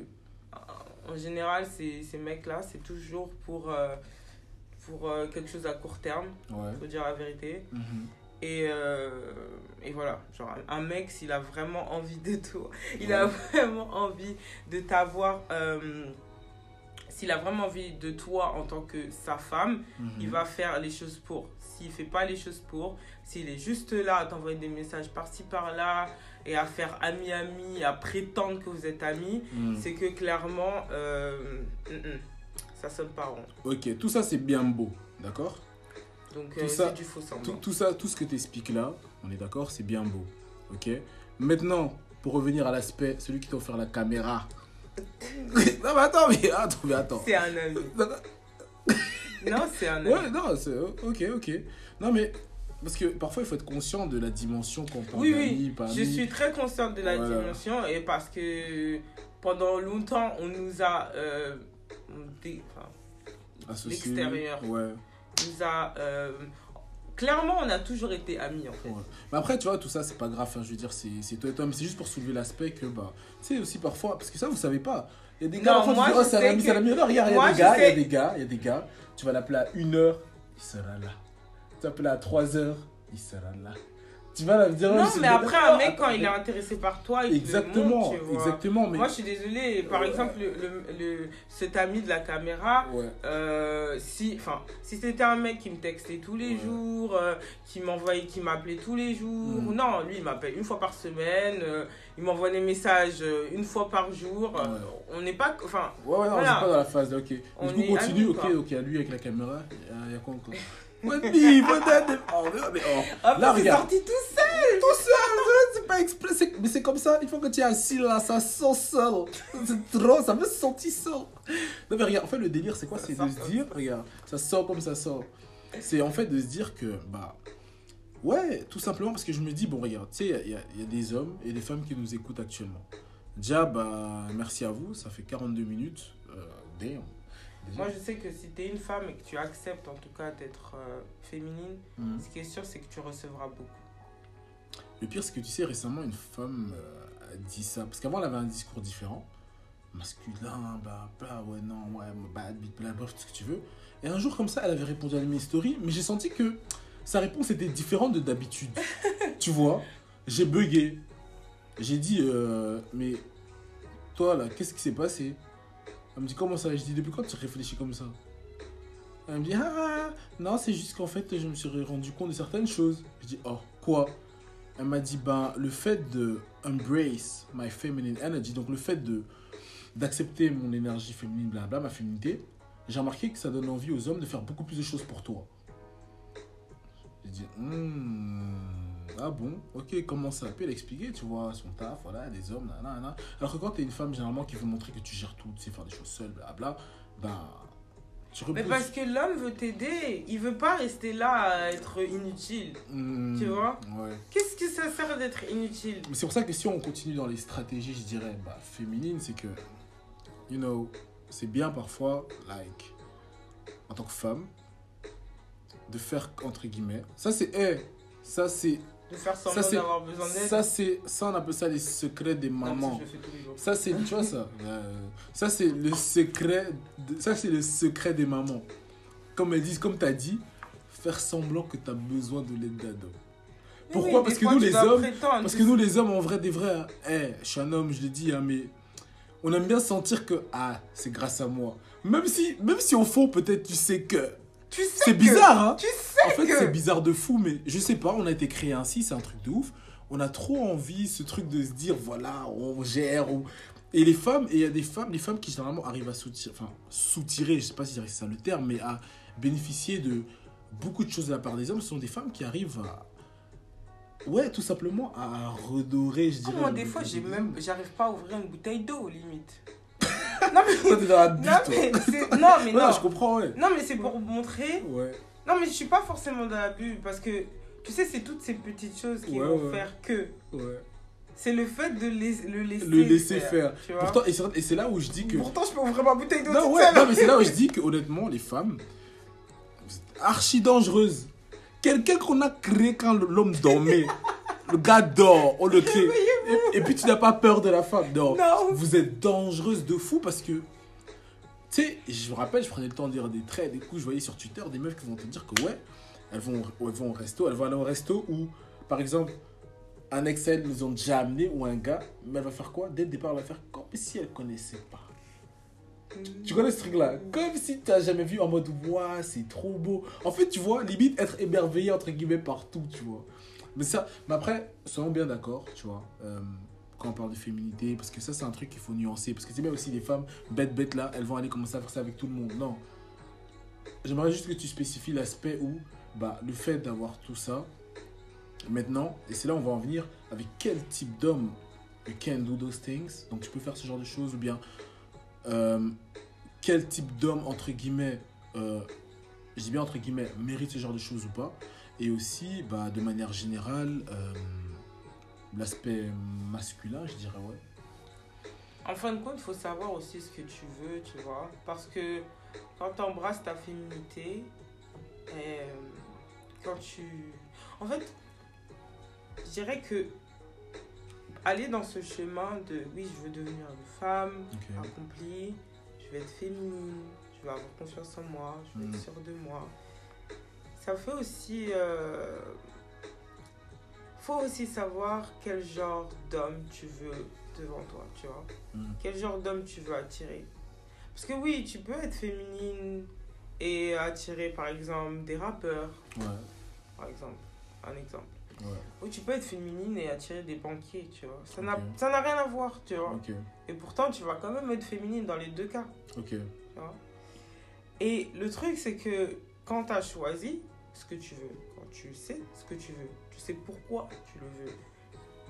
en général, ces, ces mecs-là, c'est toujours pour, euh, pour quelque chose à court terme, Ouais. faut dire la vérité. Mhm. Et, euh, et voilà, genre un mec, s'il a vraiment envie de toi, il a vraiment envie de t'avoir, euh, s'il a vraiment envie de toi en tant que sa femme, Mhm. il va faire les choses pour. S'il fait pas les choses pour, s'il est juste là à t'envoyer des messages par-ci par-là et à faire ami-ami, à prétendre que vous êtes amis, Mhm. c'est que clairement, euh, mm, ça sonne pas rond. Ok, tout ça c'est bien beau, d'accord? Donc Tout euh, ça- du faux tout, tout ça, tout ce que tu expliques là, on est d'accord, c'est bien beau, ok? Maintenant, pour revenir à l'aspect, celui qui t'a offert la caméra. non mais attends, mais attends, mais attends. C'est un ami. Non, c'est un ami. Ouais, non, c'est ok, ok. Non mais parce que parfois il faut être conscient de la dimension qu'on parle Oui, oui, je suis très consciente de la Voilà. dimension et parce que pendant longtemps, on nous a. euh, enfin, l'extérieur. Ouais. Nous a. euh, clairement, on a toujours été amis en fait. Ouais. Mais après, tu vois, tout ça, c'est pas grave. hein, je veux dire, c'est toi et toi. Mais c'est juste pour soulever l'aspect que, bah, tu sais, aussi parfois, parce que ça, vous savez pas. Il y a des gars, Non, moi, tu dis, je oh, c'est un sais ami, que- c'est un ami. Non, regarde, il y a des gars, il y a des gars, il y a des gars. Tu vas l'appeler à 1 heure, il sera là. Tu vas l'appeler à 3 heures, il sera là. Tu vas la dire, Non, mais après, un mec, quand il est intéressé par toi, il te le Exactement, montre, tu vois. exactement. Mais... Moi, je suis désolée. Par Ouais. exemple, le, le, le- cet ami de la caméra, Ouais. euh, si, enfin, si c'était un mec qui me textait tous les Ouais. jours, euh, qui m'envoyait, qui m'appelait tous les jours, Mm. non, lui, il m'appelle une fois par semaine, euh, il m'envoie des messages une fois par jour. On n'est pas, enfin, Ouais, ouais, non, Voilà. c'est pas dans la phase. Ok. On du coup, continue. amis, ok, ok, à lui avec la caméra. Il y a quoi encore? Ouais, bim, peut-être. Oh, mais, mais, oh. après, Là, c'est sorti tout seul. Tout seul, c'est pas exprès, mais c'est comme ça, une fois que tu es assis là, ça sent seul. C'est trop, ça me sentir seul. Non mais regarde, en fait le délire c'est quoi? C'est de se dire, regarde, ça sort comme ça sort. C'est en fait de se dire que, bah, ouais, tout simplement parce que je me dis, bon regarde, tu sais, il y il y, il y a des hommes et des femmes qui nous écoutent actuellement. Déjà, bah, merci à vous, ça fait 42 minutes. Euh, damn. Moi, je sais que si tu es une femme et que tu acceptes en tout cas d'être euh, féminine, Mhm. ce qui est sûr, c'est que tu recevras beaucoup. Le pire, c'est que tu sais, récemment, une femme euh, a dit ça. Parce qu'avant, elle avait un discours différent. Masculin, bah, bla, ouais, non, ouais, bit, bla, bref, tout ce que tu veux. Et un jour, comme ça, elle avait répondu à mes stories, mais j'ai senti que sa réponse était différente de d'habitude. tu vois? J'ai bugué. J'ai dit, euh, mais toi, là, qu'est-ce qui s'est passé? Elle me dit, comment ça? Je dis, depuis quand tu réfléchis comme ça? Elle me dit, ah, ah, non, c'est juste qu'en fait, je me suis rendu compte de certaines choses. Je dis, oh, quoi? Elle m'a dit ben le fait de embrace my feminine energy donc le fait de d'accepter mon énergie féminine blabla ma féminité j'ai remarqué que ça donne envie aux hommes de faire beaucoup plus de choses pour toi. J'ai dit Hmm, ah bon? Ok comment ça a expliqué tu vois son taf voilà des hommes nanana. alors que quand t'es une femme généralement qui veut montrer que tu gères tout tu sais faire des choses seule blabla ben tu Mais reposes- parce que l'homme veut t'aider, il veut pas rester là à être inutile. Hmm, tu vois? ouais. Qu'est-ce que ça sert d'être inutile? Mais c'est pour ça que si on continue dans les stratégies, je dirais, bah, féminines, c'est que, you know, c'est bien parfois, like, en tant que femme, de faire, entre guillemets, ça c'est, eh, ça c'est, De faire Ça, semblant c'est- d'avoir besoin d'aide ça c'est, ça on appelle ça les secrets des mamans. Ça c'est, tu vois ça, euh, ça c'est le secret, de- ça c'est le secret des mamans. Comme elles disent, comme tu as dit, faire semblant que tu as besoin de l'aide d'un homme. Pourquoi? Oui, Parce que nous, les hommes, prétendre. Parce que nous, les hommes, en vrai, des vrais, hein, eh, je suis un homme, je le dis, hein, mais on aime bien sentir que, ah, c'est grâce à moi. Même si, même si au fond, peut-être, tu sais que. Tu sais C'est bizarre, hein Tu sais En fait, que... c'est bizarre de fou, mais je sais pas, on a été créé ainsi, c'est un truc de ouf. On a trop envie, ce truc de se dire, voilà, on gère. on- Et les femmes, et il y a des femmes, les femmes qui généralement arrivent à soutirer, enfin, soutirer, je sais pas si c'est ça le terme, mais à bénéficier de beaucoup de choses de la part des hommes, ce sont des femmes qui arrivent à. Ouais, tout simplement à redorer, je dirais. moi, le- des fois, j'ai même... J'arrive pas à ouvrir une bouteille d'eau, limite. Non, mais... Toi, t'es dans la bite, Non, mais c'est... Non, mais Ouais, je comprends, ouais. Non, mais c'est pour montrer... Ouais. Non, mais je suis pas forcément dans la bulle, parce que... Tu sais, c'est toutes ces petites choses qui Ouais, vont ouais. faire que... Ouais. C'est le fait de lais- le laisser, Le laisser faire. Pourtant, et c'est et c'est là où je dis que. Pourtant, je peux ouvrir ma bouteille d'eau Non, ouais, non, mais c'est là où je dis que honnêtement, les femmes, archi dangereuses. Quelqu'un qu'on a créé quand l'homme dormait? Le gars dort, on le crée. Et, et puis tu n'as pas peur de la femme. Non. Non. Vous êtes dangereuse de fou parce que. Tu sais, je me rappelle, je prenais le temps de dire des traits, des coups, je voyais sur Twitter des meufs qui vont te dire que ouais, elles vont, elles vont au resto, elles vont aller au resto où, par exemple, un ex elles nous ont déjà amené ou un gars, mais elle va faire quoi? Dès le départ, elle va faire comme si elle connaissait pas. Tu connais ce truc-là? Comme si tu n'as jamais vu en mode Waouh, c'est trop beau. En fait, tu vois, limite être émerveillé entre guillemets partout, tu vois. Mais ça, mais après, soyons bien d'accord, tu vois, euh, quand on parle de féminité, parce que ça, c'est un truc qu'il faut nuancer. Parce que c'est bien aussi les femmes bêtes, bêtes là, elles vont aller commencer à faire ça avec tout le monde. Non. J'aimerais juste que tu spécifies l'aspect où, bah, le fait d'avoir tout ça, maintenant, et c'est là où on va en venir, avec quel type d'homme you can do those things? Donc, tu peux faire ce genre de choses, ou bien euh, quel type d'homme, entre guillemets, euh, je dis bien entre guillemets, mérite ce genre de choses ou pas? Et aussi, bah, de manière générale, euh, l'aspect masculin, je dirais, ouais. En fin de compte, il faut savoir aussi ce que tu veux, tu vois. Parce que quand tu embrasses ta féminité, euh, quand tu... En fait, je dirais que aller dans ce chemin de oui, je veux devenir une femme accomplie, je vais être féminine, je vais avoir confiance en moi, je vais Mm. être sûre de moi. Ça fait aussi... euh, faut aussi savoir quel genre d'homme tu veux devant toi, tu vois. Mm. Quel genre d'homme tu veux attirer. Parce que oui, tu peux être féminine et attirer par exemple des rappeurs, Ouais, par exemple. Un exemple. ouais, Ou tu peux être féminine et attirer des banquiers, tu vois. Ça n'a Ok. ça n'a rien à voir, tu vois. ok, Et pourtant, tu vas quand même être féminine dans les deux cas. ok. tu vois. Et le truc, c'est que quand tu as choisi ce que tu veux, quand tu sais ce que tu veux, tu sais pourquoi tu le veux,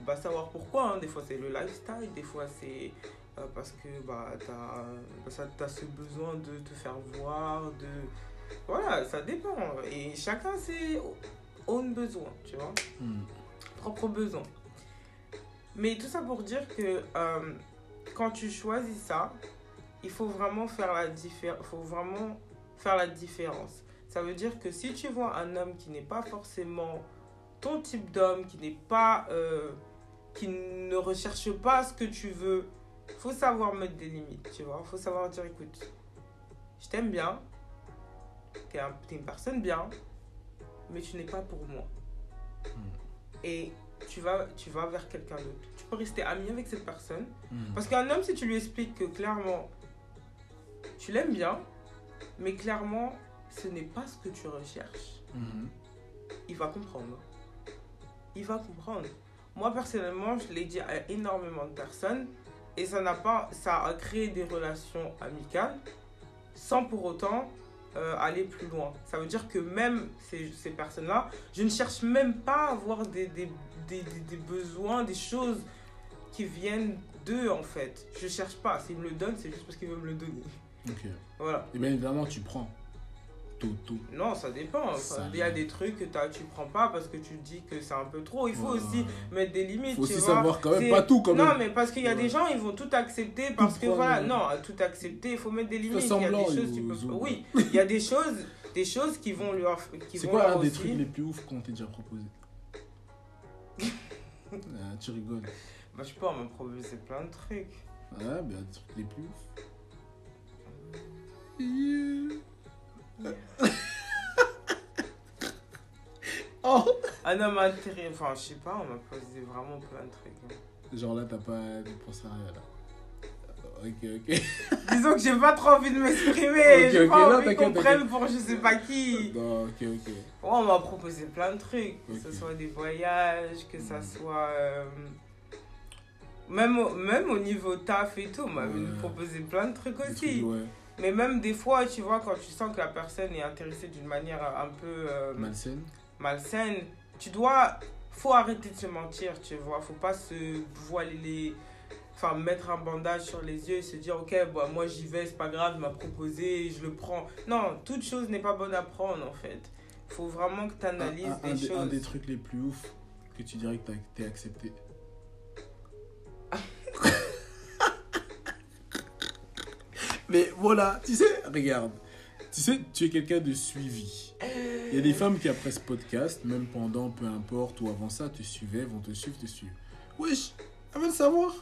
bah savoir pourquoi. hein. Des fois, c'est le lifestyle, des fois, c'est euh, parce que bah, tu as, ce besoin de te faire voir, de... Voilà, ça dépend. Et chacun ses own besoins, tu vois Mm. propres besoins. Mais tout ça pour dire que euh, quand tu choisis ça, il faut vraiment faire la différence. faut vraiment faire la différence. Ça veut dire que si tu vois un homme qui n'est pas forcément ton type d'homme, qui n'est pas, euh, qui ne recherche pas ce que tu veux, faut savoir mettre des limites, tu vois. Faut savoir dire, écoute, je t'aime bien, t'es un- une personne bien, mais tu n'es pas pour moi. Et tu vas, tu vas vers quelqu'un d'autre. Tu peux rester ami avec cette personne. Mm. Parce qu'un homme, si tu lui expliques que clairement, tu l'aimes bien, mais clairement, ce n'est pas ce que tu recherches, Mhm. il va comprendre. Il va comprendre. Moi, personnellement, je l'ai dit à énormément de personnes, et ça n'a pas, ça a créé des relations amicales, sans pour autant euh, aller plus loin. Ça veut dire que même ces, ces personnes-là, je ne cherche même pas à avoir des, des, des, des- des besoins, des choses qui viennent d'eux, en fait. Je cherche pas. S'ils me le donnent, c'est juste parce qu'ils veulent me le donner. Ok. Voilà. Et bien évidemment, tu prends. Non, ça dépend. Ça il y a des trucs que tu prends pas parce que tu dis que c'est un peu trop. Il faut Ouais. aussi mettre des limites. Faut tu aussi vois. savoir quand même, pas tout quand non, même. mais parce qu'il y a Ouais. des gens, ils vont tout accepter parce que voilà, ouais. non, tout accepter, il faut mettre des limites. Il y a des choses, tu peux... ou- Oui, il y a des choses, des choses qui vont leur, qui C'est quoi leur un des trucs les plus ouf qu'on t'ait déjà proposé? Ah, Tu rigoles. Bah, je peux on m'a proposé plein de trucs. Ah, ben des trucs les plus ouf. Oh Un homme intérêt, enfin, je sais pas, on m'a posé vraiment plein de trucs. hein. Genre là, t'as pas pensé à rien là. Ok, ok. Disons que j'ai pas trop envie de m'exprimer. Ok, j'ai ok, pas non, envie qu'on prenne pour je sais pas qui. Non, ok, ok. Ouais, on m'a proposé plein de trucs. Que ce soit des voyages, que ça soit. euh, Même, au, même au niveau taf et tout, on m'a Ouais. proposé plein de trucs aussi. trucs, ouais. Mais même des fois, tu vois, quand tu sens que la personne est intéressée d'une manière un peu euh, Malsaine. malsaine, tu dois. Faut arrêter de se mentir, tu vois. Faut pas se voiler les. Enfin, mettre un bandage sur les yeux et se dire, ok, bah, moi j'y vais, c'est pas grave, il m'a proposé, je le prends. Non, toute chose n'est pas bonne à prendre en fait. Faut vraiment que tu analyses un- un des des, choses. un des trucs les plus ouf que tu dirais que t'es accepté. Mais voilà, tu sais, regarde. Tu sais, tu es quelqu'un de suivi. Il y a des femmes qui, après ce podcast, même pendant, peu importe, ou avant ça, te suivaient, vont te suivre, te suivre. Wesh, elles veulent savoir.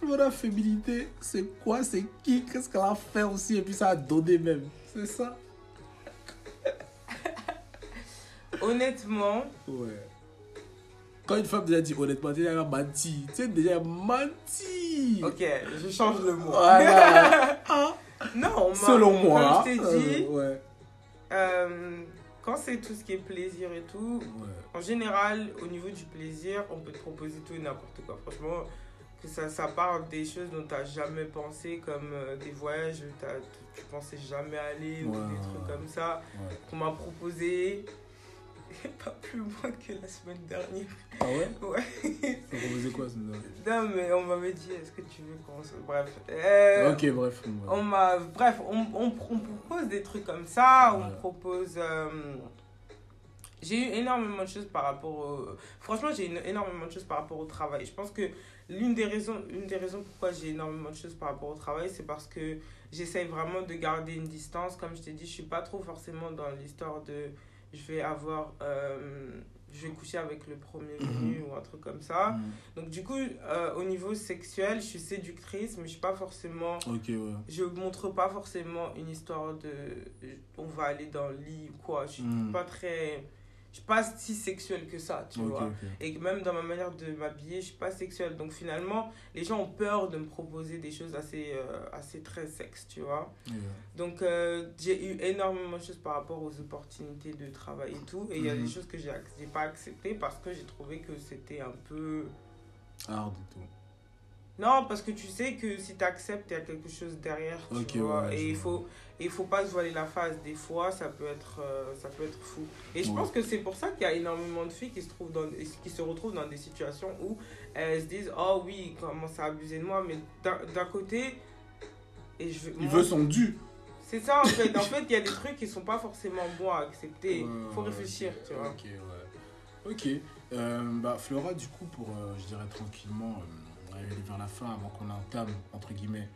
Flora Féminité, c'est quoi, c'est qui, qu'est-ce qu'elle a fait aussi, et puis ça a donné même. C'est ça Honnêtement, Ouais. Quand une femme déjà dit honnêtement, déjà elle a menti. Tu sais, déjà elle a menti. ok, je change le mot. Voilà. Ah, non, Selon moi. Comme je t'ai euh, dit, ouais. euh, quand c'est tout ce qui est plaisir et tout, Ouais. En général, au niveau du plaisir, on peut te proposer tout et n'importe quoi. Franchement, que ça, ça part des choses dont tu n'as jamais pensé, comme euh, des voyages où tu pensais jamais aller, ou des trucs comme ça, qu'on m'a proposé. Pas plus loin que la semaine dernière. Ah ouais Ouais. Ça proposait quoi nom Non, mais on m'avait dit, est-ce que tu veux qu'on se. Bref. Euh, Ok, bref. on m'a. Bref, on, on, on propose des trucs comme ça, on propose. euh, J'ai eu énormément de choses par rapport au. Franchement, j'ai eu énormément de choses par rapport au travail. Je pense que l'une des raisons, une des raisons pourquoi j'ai énormément de choses par rapport au travail, c'est parce que j'essaye vraiment de garder une distance. Comme je t'ai dit, je suis pas trop forcément dans l'histoire de. Je vais avoir. euh, je vais coucher avec le premier venu ou un truc comme ça. Mm. Donc, du coup, euh, au niveau sexuel, je suis séductrice, mais je suis pas forcément Ok, ouais. je montre pas forcément une histoire de on va aller dans le lit ou quoi je suis Mm. pas très je suis pas si sexuelle que ça tu vois. et même dans ma manière de m'habiller je suis pas sexuelle. Donc finalement les gens ont peur de me proposer des choses assez euh, assez très sexes tu vois. Yeah. donc euh, j'ai eu énormément de choses par rapport aux opportunités de travail et tout. Et il y a des choses que j'ai pas acceptées parce que j'ai trouvé que c'était un peu Hard et tout. Non, parce que tu sais que si tu acceptes, il y a quelque chose derrière, tu vois. ouais, et il faut, il faut pas se voiler la face. Des fois, ça peut être, euh, ça peut être fou. Et je Ouais. pense que c'est pour ça qu'il y a énormément de filles qui se, trouvent dans, qui se retrouvent dans des situations où elles se disent Oh oui, il commence à abuser de moi. Mais d'un côté, et je, Il moi, veut son dû. c'est ça en fait. En fait, il y a des trucs qui sont pas forcément bons à accepter. Il Ouais, faut réfléchir, tu vois. Ok, ouais. Ok. Euh, bah, Flora, du coup, pour, euh, je dirais tranquillement, aller vers la fin, avant qu'on entame, entre guillemets,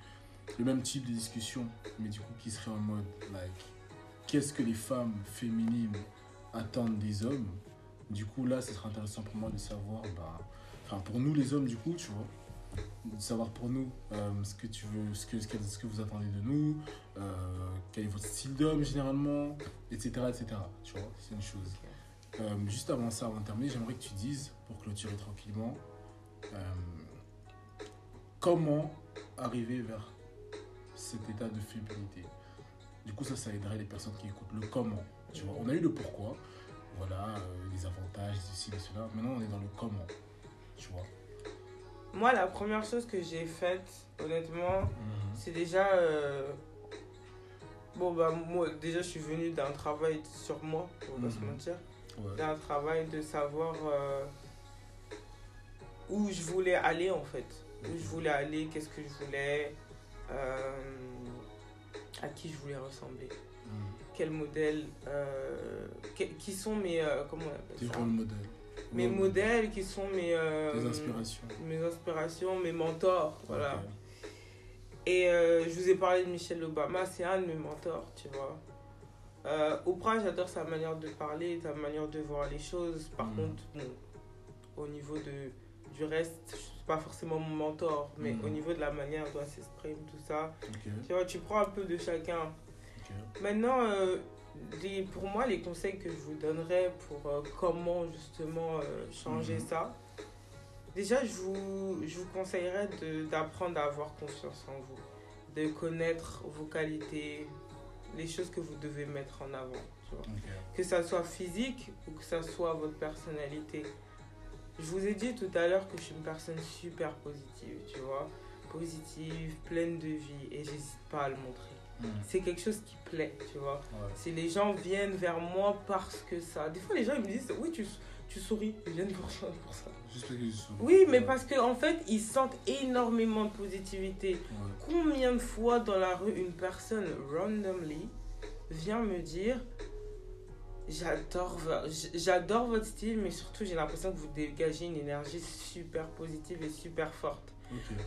le même type de discussion, mais du coup, qui serait en mode, like, qu'est-ce que les femmes féminines attendent des hommes? Du coup, là, ce serait intéressant pour moi de savoir, bah, enfin, pour nous, les hommes, du coup, tu vois, de savoir pour nous euh, ce que tu veux, ce que, ce que, ce que vous attendez de nous, euh, quel est votre style d'homme généralement, etc., etc. Tu vois, c'est une chose. Euh, juste avant ça, avant de terminer, j'aimerais que tu dises, pour clôturer tranquillement, comment arriver vers cet état de fébrilité? Du coup, ça, ça aiderait les personnes qui écoutent le comment. Tu vois, on a eu le pourquoi, voilà, euh, les avantages, ceci, cela. Maintenant, on est dans le comment. Tu vois. Moi, la première chose que j'ai faite, honnêtement, Mhm. c'est déjà. euh, Bon, bah, moi, déjà, je suis venue d'un travail sur moi, on va pas se Mhm. mentir. Ouais. D'un travail de savoir euh, où je voulais aller, en fait. Où je voulais aller, qu'est-ce que je voulais, euh, à qui je voulais ressembler. Mhm. Quel modèle, euh, que- qui sont mes. euh, comment on appelle Tes ça? rôles modèles. Mes Ouais. modèles, qui sont mes. Tes inspirations. Mes inspirations, mes mentors. Voilà. Et je vous ai parlé de Michelle Obama, c'est un de mes mentors, tu vois. Euh, Oprah, j'adore sa manière de parler, sa manière de voir les choses. Par Mhm. contre, bon, au niveau de, du reste, pas forcément mon mentor, mais Mhm. au niveau de la manière dont elle s'exprime, tout ça, tu vois, tu prends un peu de chacun. Maintenant, euh, les- pour moi, les conseils que je vous donnerais pour euh, comment justement euh, changer Mhm. ça, Déjà, je vous, je vous conseillerais d'apprendre à avoir confiance en vous, de connaître vos qualités, les choses que vous devez mettre en avant. tu vois. Ok. Que ça soit physique ou que ça soit votre personnalité. Je vous ai dit tout à l'heure que je suis une personne super positive, tu vois. Positive, pleine de vie et j'hésite pas à le montrer. Mhm. C'est quelque chose qui plaît, tu vois. Ouais. Si les gens viennent vers moi parce que ça. Des fois, les gens ils me disent Oui, tu, tu souris. Ils viennent pour ça. pour ça. Juste parce que je souris. Oui, mais Ouais. parce qu'en en fait, ils sentent énormément de positivité. Ouais. Combien de fois dans la rue, une personne randomly vient me dire J'adore j'adore votre style, mais surtout, j'ai l'impression que vous dégagez une énergie super positive et super forte.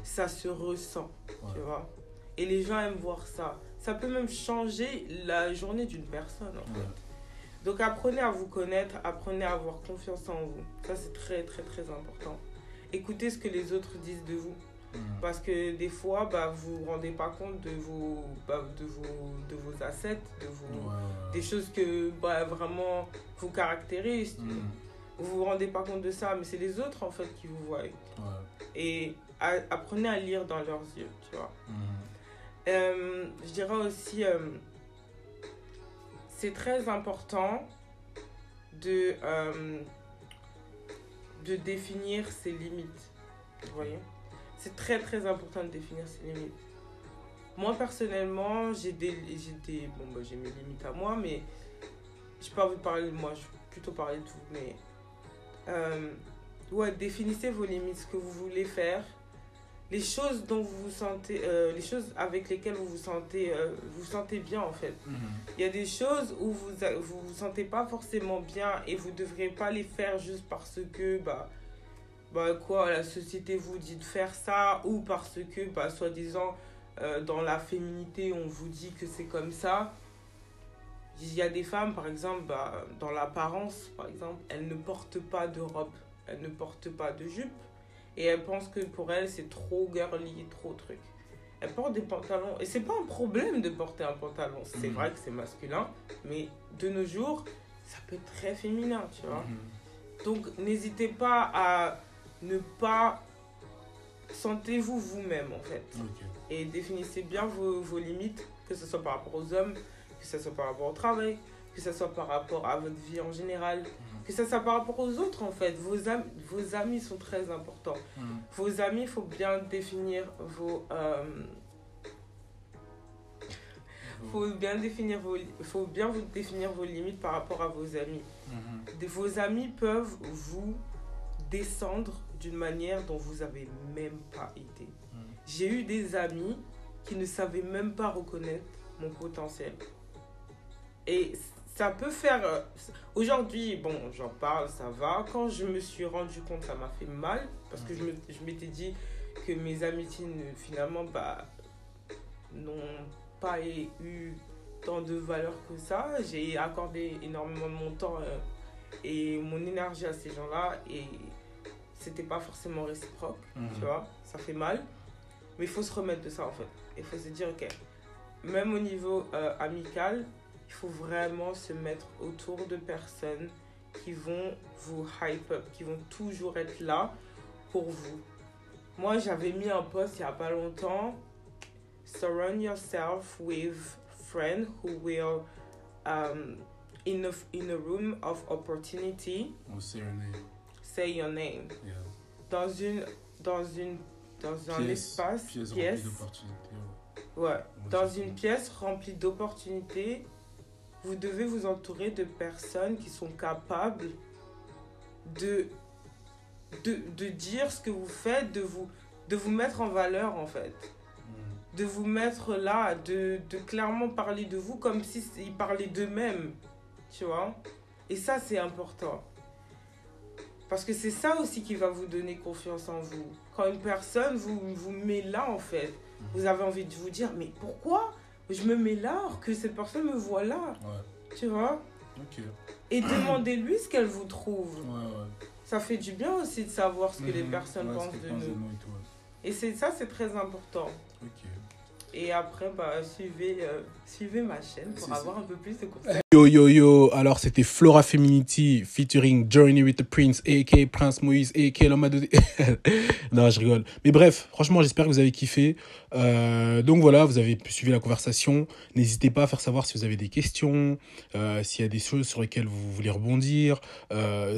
Ça se ressent, tu vois. Et les gens aiment voir ça. Ça peut même changer la journée d'une personne, en fait. Ouais. Donc apprenez à vous connaître, apprenez à avoir confiance en vous. Ça c'est très très très important. Écoutez ce que les autres disent de vous. Mhm. Parce que des fois, bah, vous vous rendez pas compte de vos, bah, de vos, de vos assets, de vos, Ouais, des choses que bah, vraiment vous caractérisent. Mhm. Vous vous rendez pas compte de ça, mais c'est les autres en fait qui vous voient. Ouais. Et apprenez à lire dans leurs yeux, tu vois. Mhm. Euh, je dirais aussi, euh, c'est très important de, euh, de définir ses limites. Vous voyez C'est très très important de définir ses limites. Moi personnellement, j'ai des, des, bon, bah, j'ai mes limites à moi, mais je pas envie de parler de moi, je vais plutôt parler de vous. Mais euh, ouais, définissez vos limites, ce que vous voulez faire, les choses dont vous vous sentez, euh, les choses avec lesquelles vous vous sentez, euh, vous vous sentez bien en fait. Mhm. Il y a des choses où vous a- vous vous sentez pas forcément bien et vous devrez pas les faire juste parce que bah bah quoi la société vous dit de faire ça ou parce que bah soi-disant euh, dans la féminité on vous dit que c'est comme ça? Il y a des femmes par exemple bah, dans l'apparence par exemple elles ne portent pas de robe, elles ne portent pas de jupe et elles pensent que pour elles c'est trop girly, trop truc. Elles portent des pantalons et c'est pas un problème de porter un pantalon. C'est Mhm. vrai que c'est masculin, mais de nos jours, ça peut être très féminin, tu vois. Mhm. Donc n'hésitez pas à ne pas sentez-vous vous-même en fait et définissez bien vos, vos limites, que ce soit par rapport aux hommes, que ce soit par rapport au travail, que ce soit par rapport à votre vie en général, Mhm. que ce soit par rapport aux autres en fait. Vos, am- vos amis sont très importants. Mhm. Vos amis, il faut bien définir vos. euh, faut bien définir vos, faut bien vous définir vos limites par rapport à vos amis. Mhm. Vos amis peuvent vous descendre d'une manière dont vous avez même pas été. Mhm. J'ai eu des amis qui ne savaient même pas reconnaître mon potentiel. Et ça peut faire... euh, Aujourd'hui, bon, j'en parle, ça va. Quand je me suis rendu compte, ça m'a fait mal. Parce que je je m'étais dit que mes amitiés, finalement, bah, n'ont pas eu tant de valeur que ça. J'ai accordé énormément de mon temps euh, et mon énergie à ces gens-là. Et c'était pas forcément réciproque Mhm. tu vois, ça fait mal. Mais il faut se remettre de ça en fait. Il faut se dire, ok, même au niveau euh, amical, il faut vraiment se mettre autour de personnes qui vont vous hype up, qui vont toujours être là pour vous. Moi, j'avais mis un post il n'y a pas longtemps. Surround yourself with friends who will, um, in, a, in a room of opportunity. Say your name Yeah. dans une dans une dans un Pièce- espace Pièce pièce d'opportunités. ouais. dans une pièce remplie d'opportunités vous devez vous entourer de personnes qui sont capables de de, de dire ce que vous faites de vous de vous mettre en valeur en fait Mhm. de vous mettre là de, de clairement parler de vous comme si ils parlaient d'eux-mêmes tu vois et ça c'est important parce que c'est ça aussi qui va vous donner confiance en vous quand une personne vous vous met là en fait vous avez envie de vous dire mais pourquoi je me mets là alors que cette personne me voit là? Ouais. tu vois? Et demandez-lui ce qu'elle vous trouve Ouais, ouais. ça fait du bien aussi de savoir ce que les Mhm. personnes pensent de nous et c'est ça c'est très important Ok. Et après, bah, suivez, euh, suivez ma chaîne pour avoir un peu plus de conseils. Yo yo yo, alors c'était Flora Feminity featuring Journey with the Prince, a.k.a. Prince Moïse, a.k.a. l'homme non, je rigole. Mais bref, franchement, j'espère que vous avez kiffé. Euh, donc voilà, vous avez suivi la conversation. N'hésitez pas à faire savoir si vous avez des questions, euh, s'il y a des choses sur lesquelles vous voulez rebondir,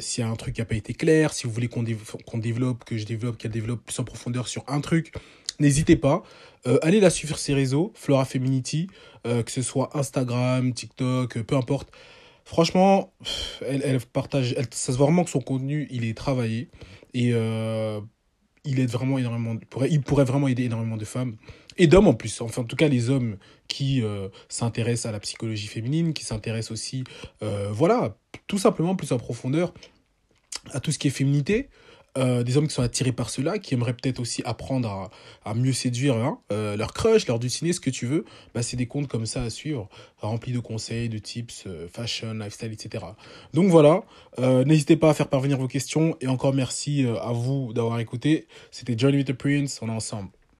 s'il y a un truc qui n'a pas été clair, si vous voulez qu'on qu'on développe, que je développe, qu'elle développe plus en profondeur sur un truc. N'hésitez pas. Euh, allez la suivre sur ses réseaux, Flora Feminity, euh, que ce soit Instagram, TikTok, euh, peu importe. Franchement, elle, elle partage, elle, ça se voit vraiment que son contenu, il est travaillé et il aide vraiment énormément, pourrait, il pourrait vraiment aider énormément de femmes et d'hommes en plus. Enfin, en tout cas, les hommes qui s'intéressent à la psychologie féminine, qui s'intéressent aussi, voilà, tout simplement plus en profondeur à tout ce qui est féminité. Euh, des hommes qui sont attirés par cela, qui aimeraient peut-être aussi apprendre à, mieux séduire hein, euh, leur crush, leur dulciné, ce que tu veux, bah, c'est des comptes comme ça à suivre, remplis de conseils, de tips, euh, fashion, lifestyle, etc. Donc voilà, euh, n'hésitez pas à faire parvenir vos questions et encore merci à vous d'avoir écouté. C'était Johnny with the Prince, on est ensemble.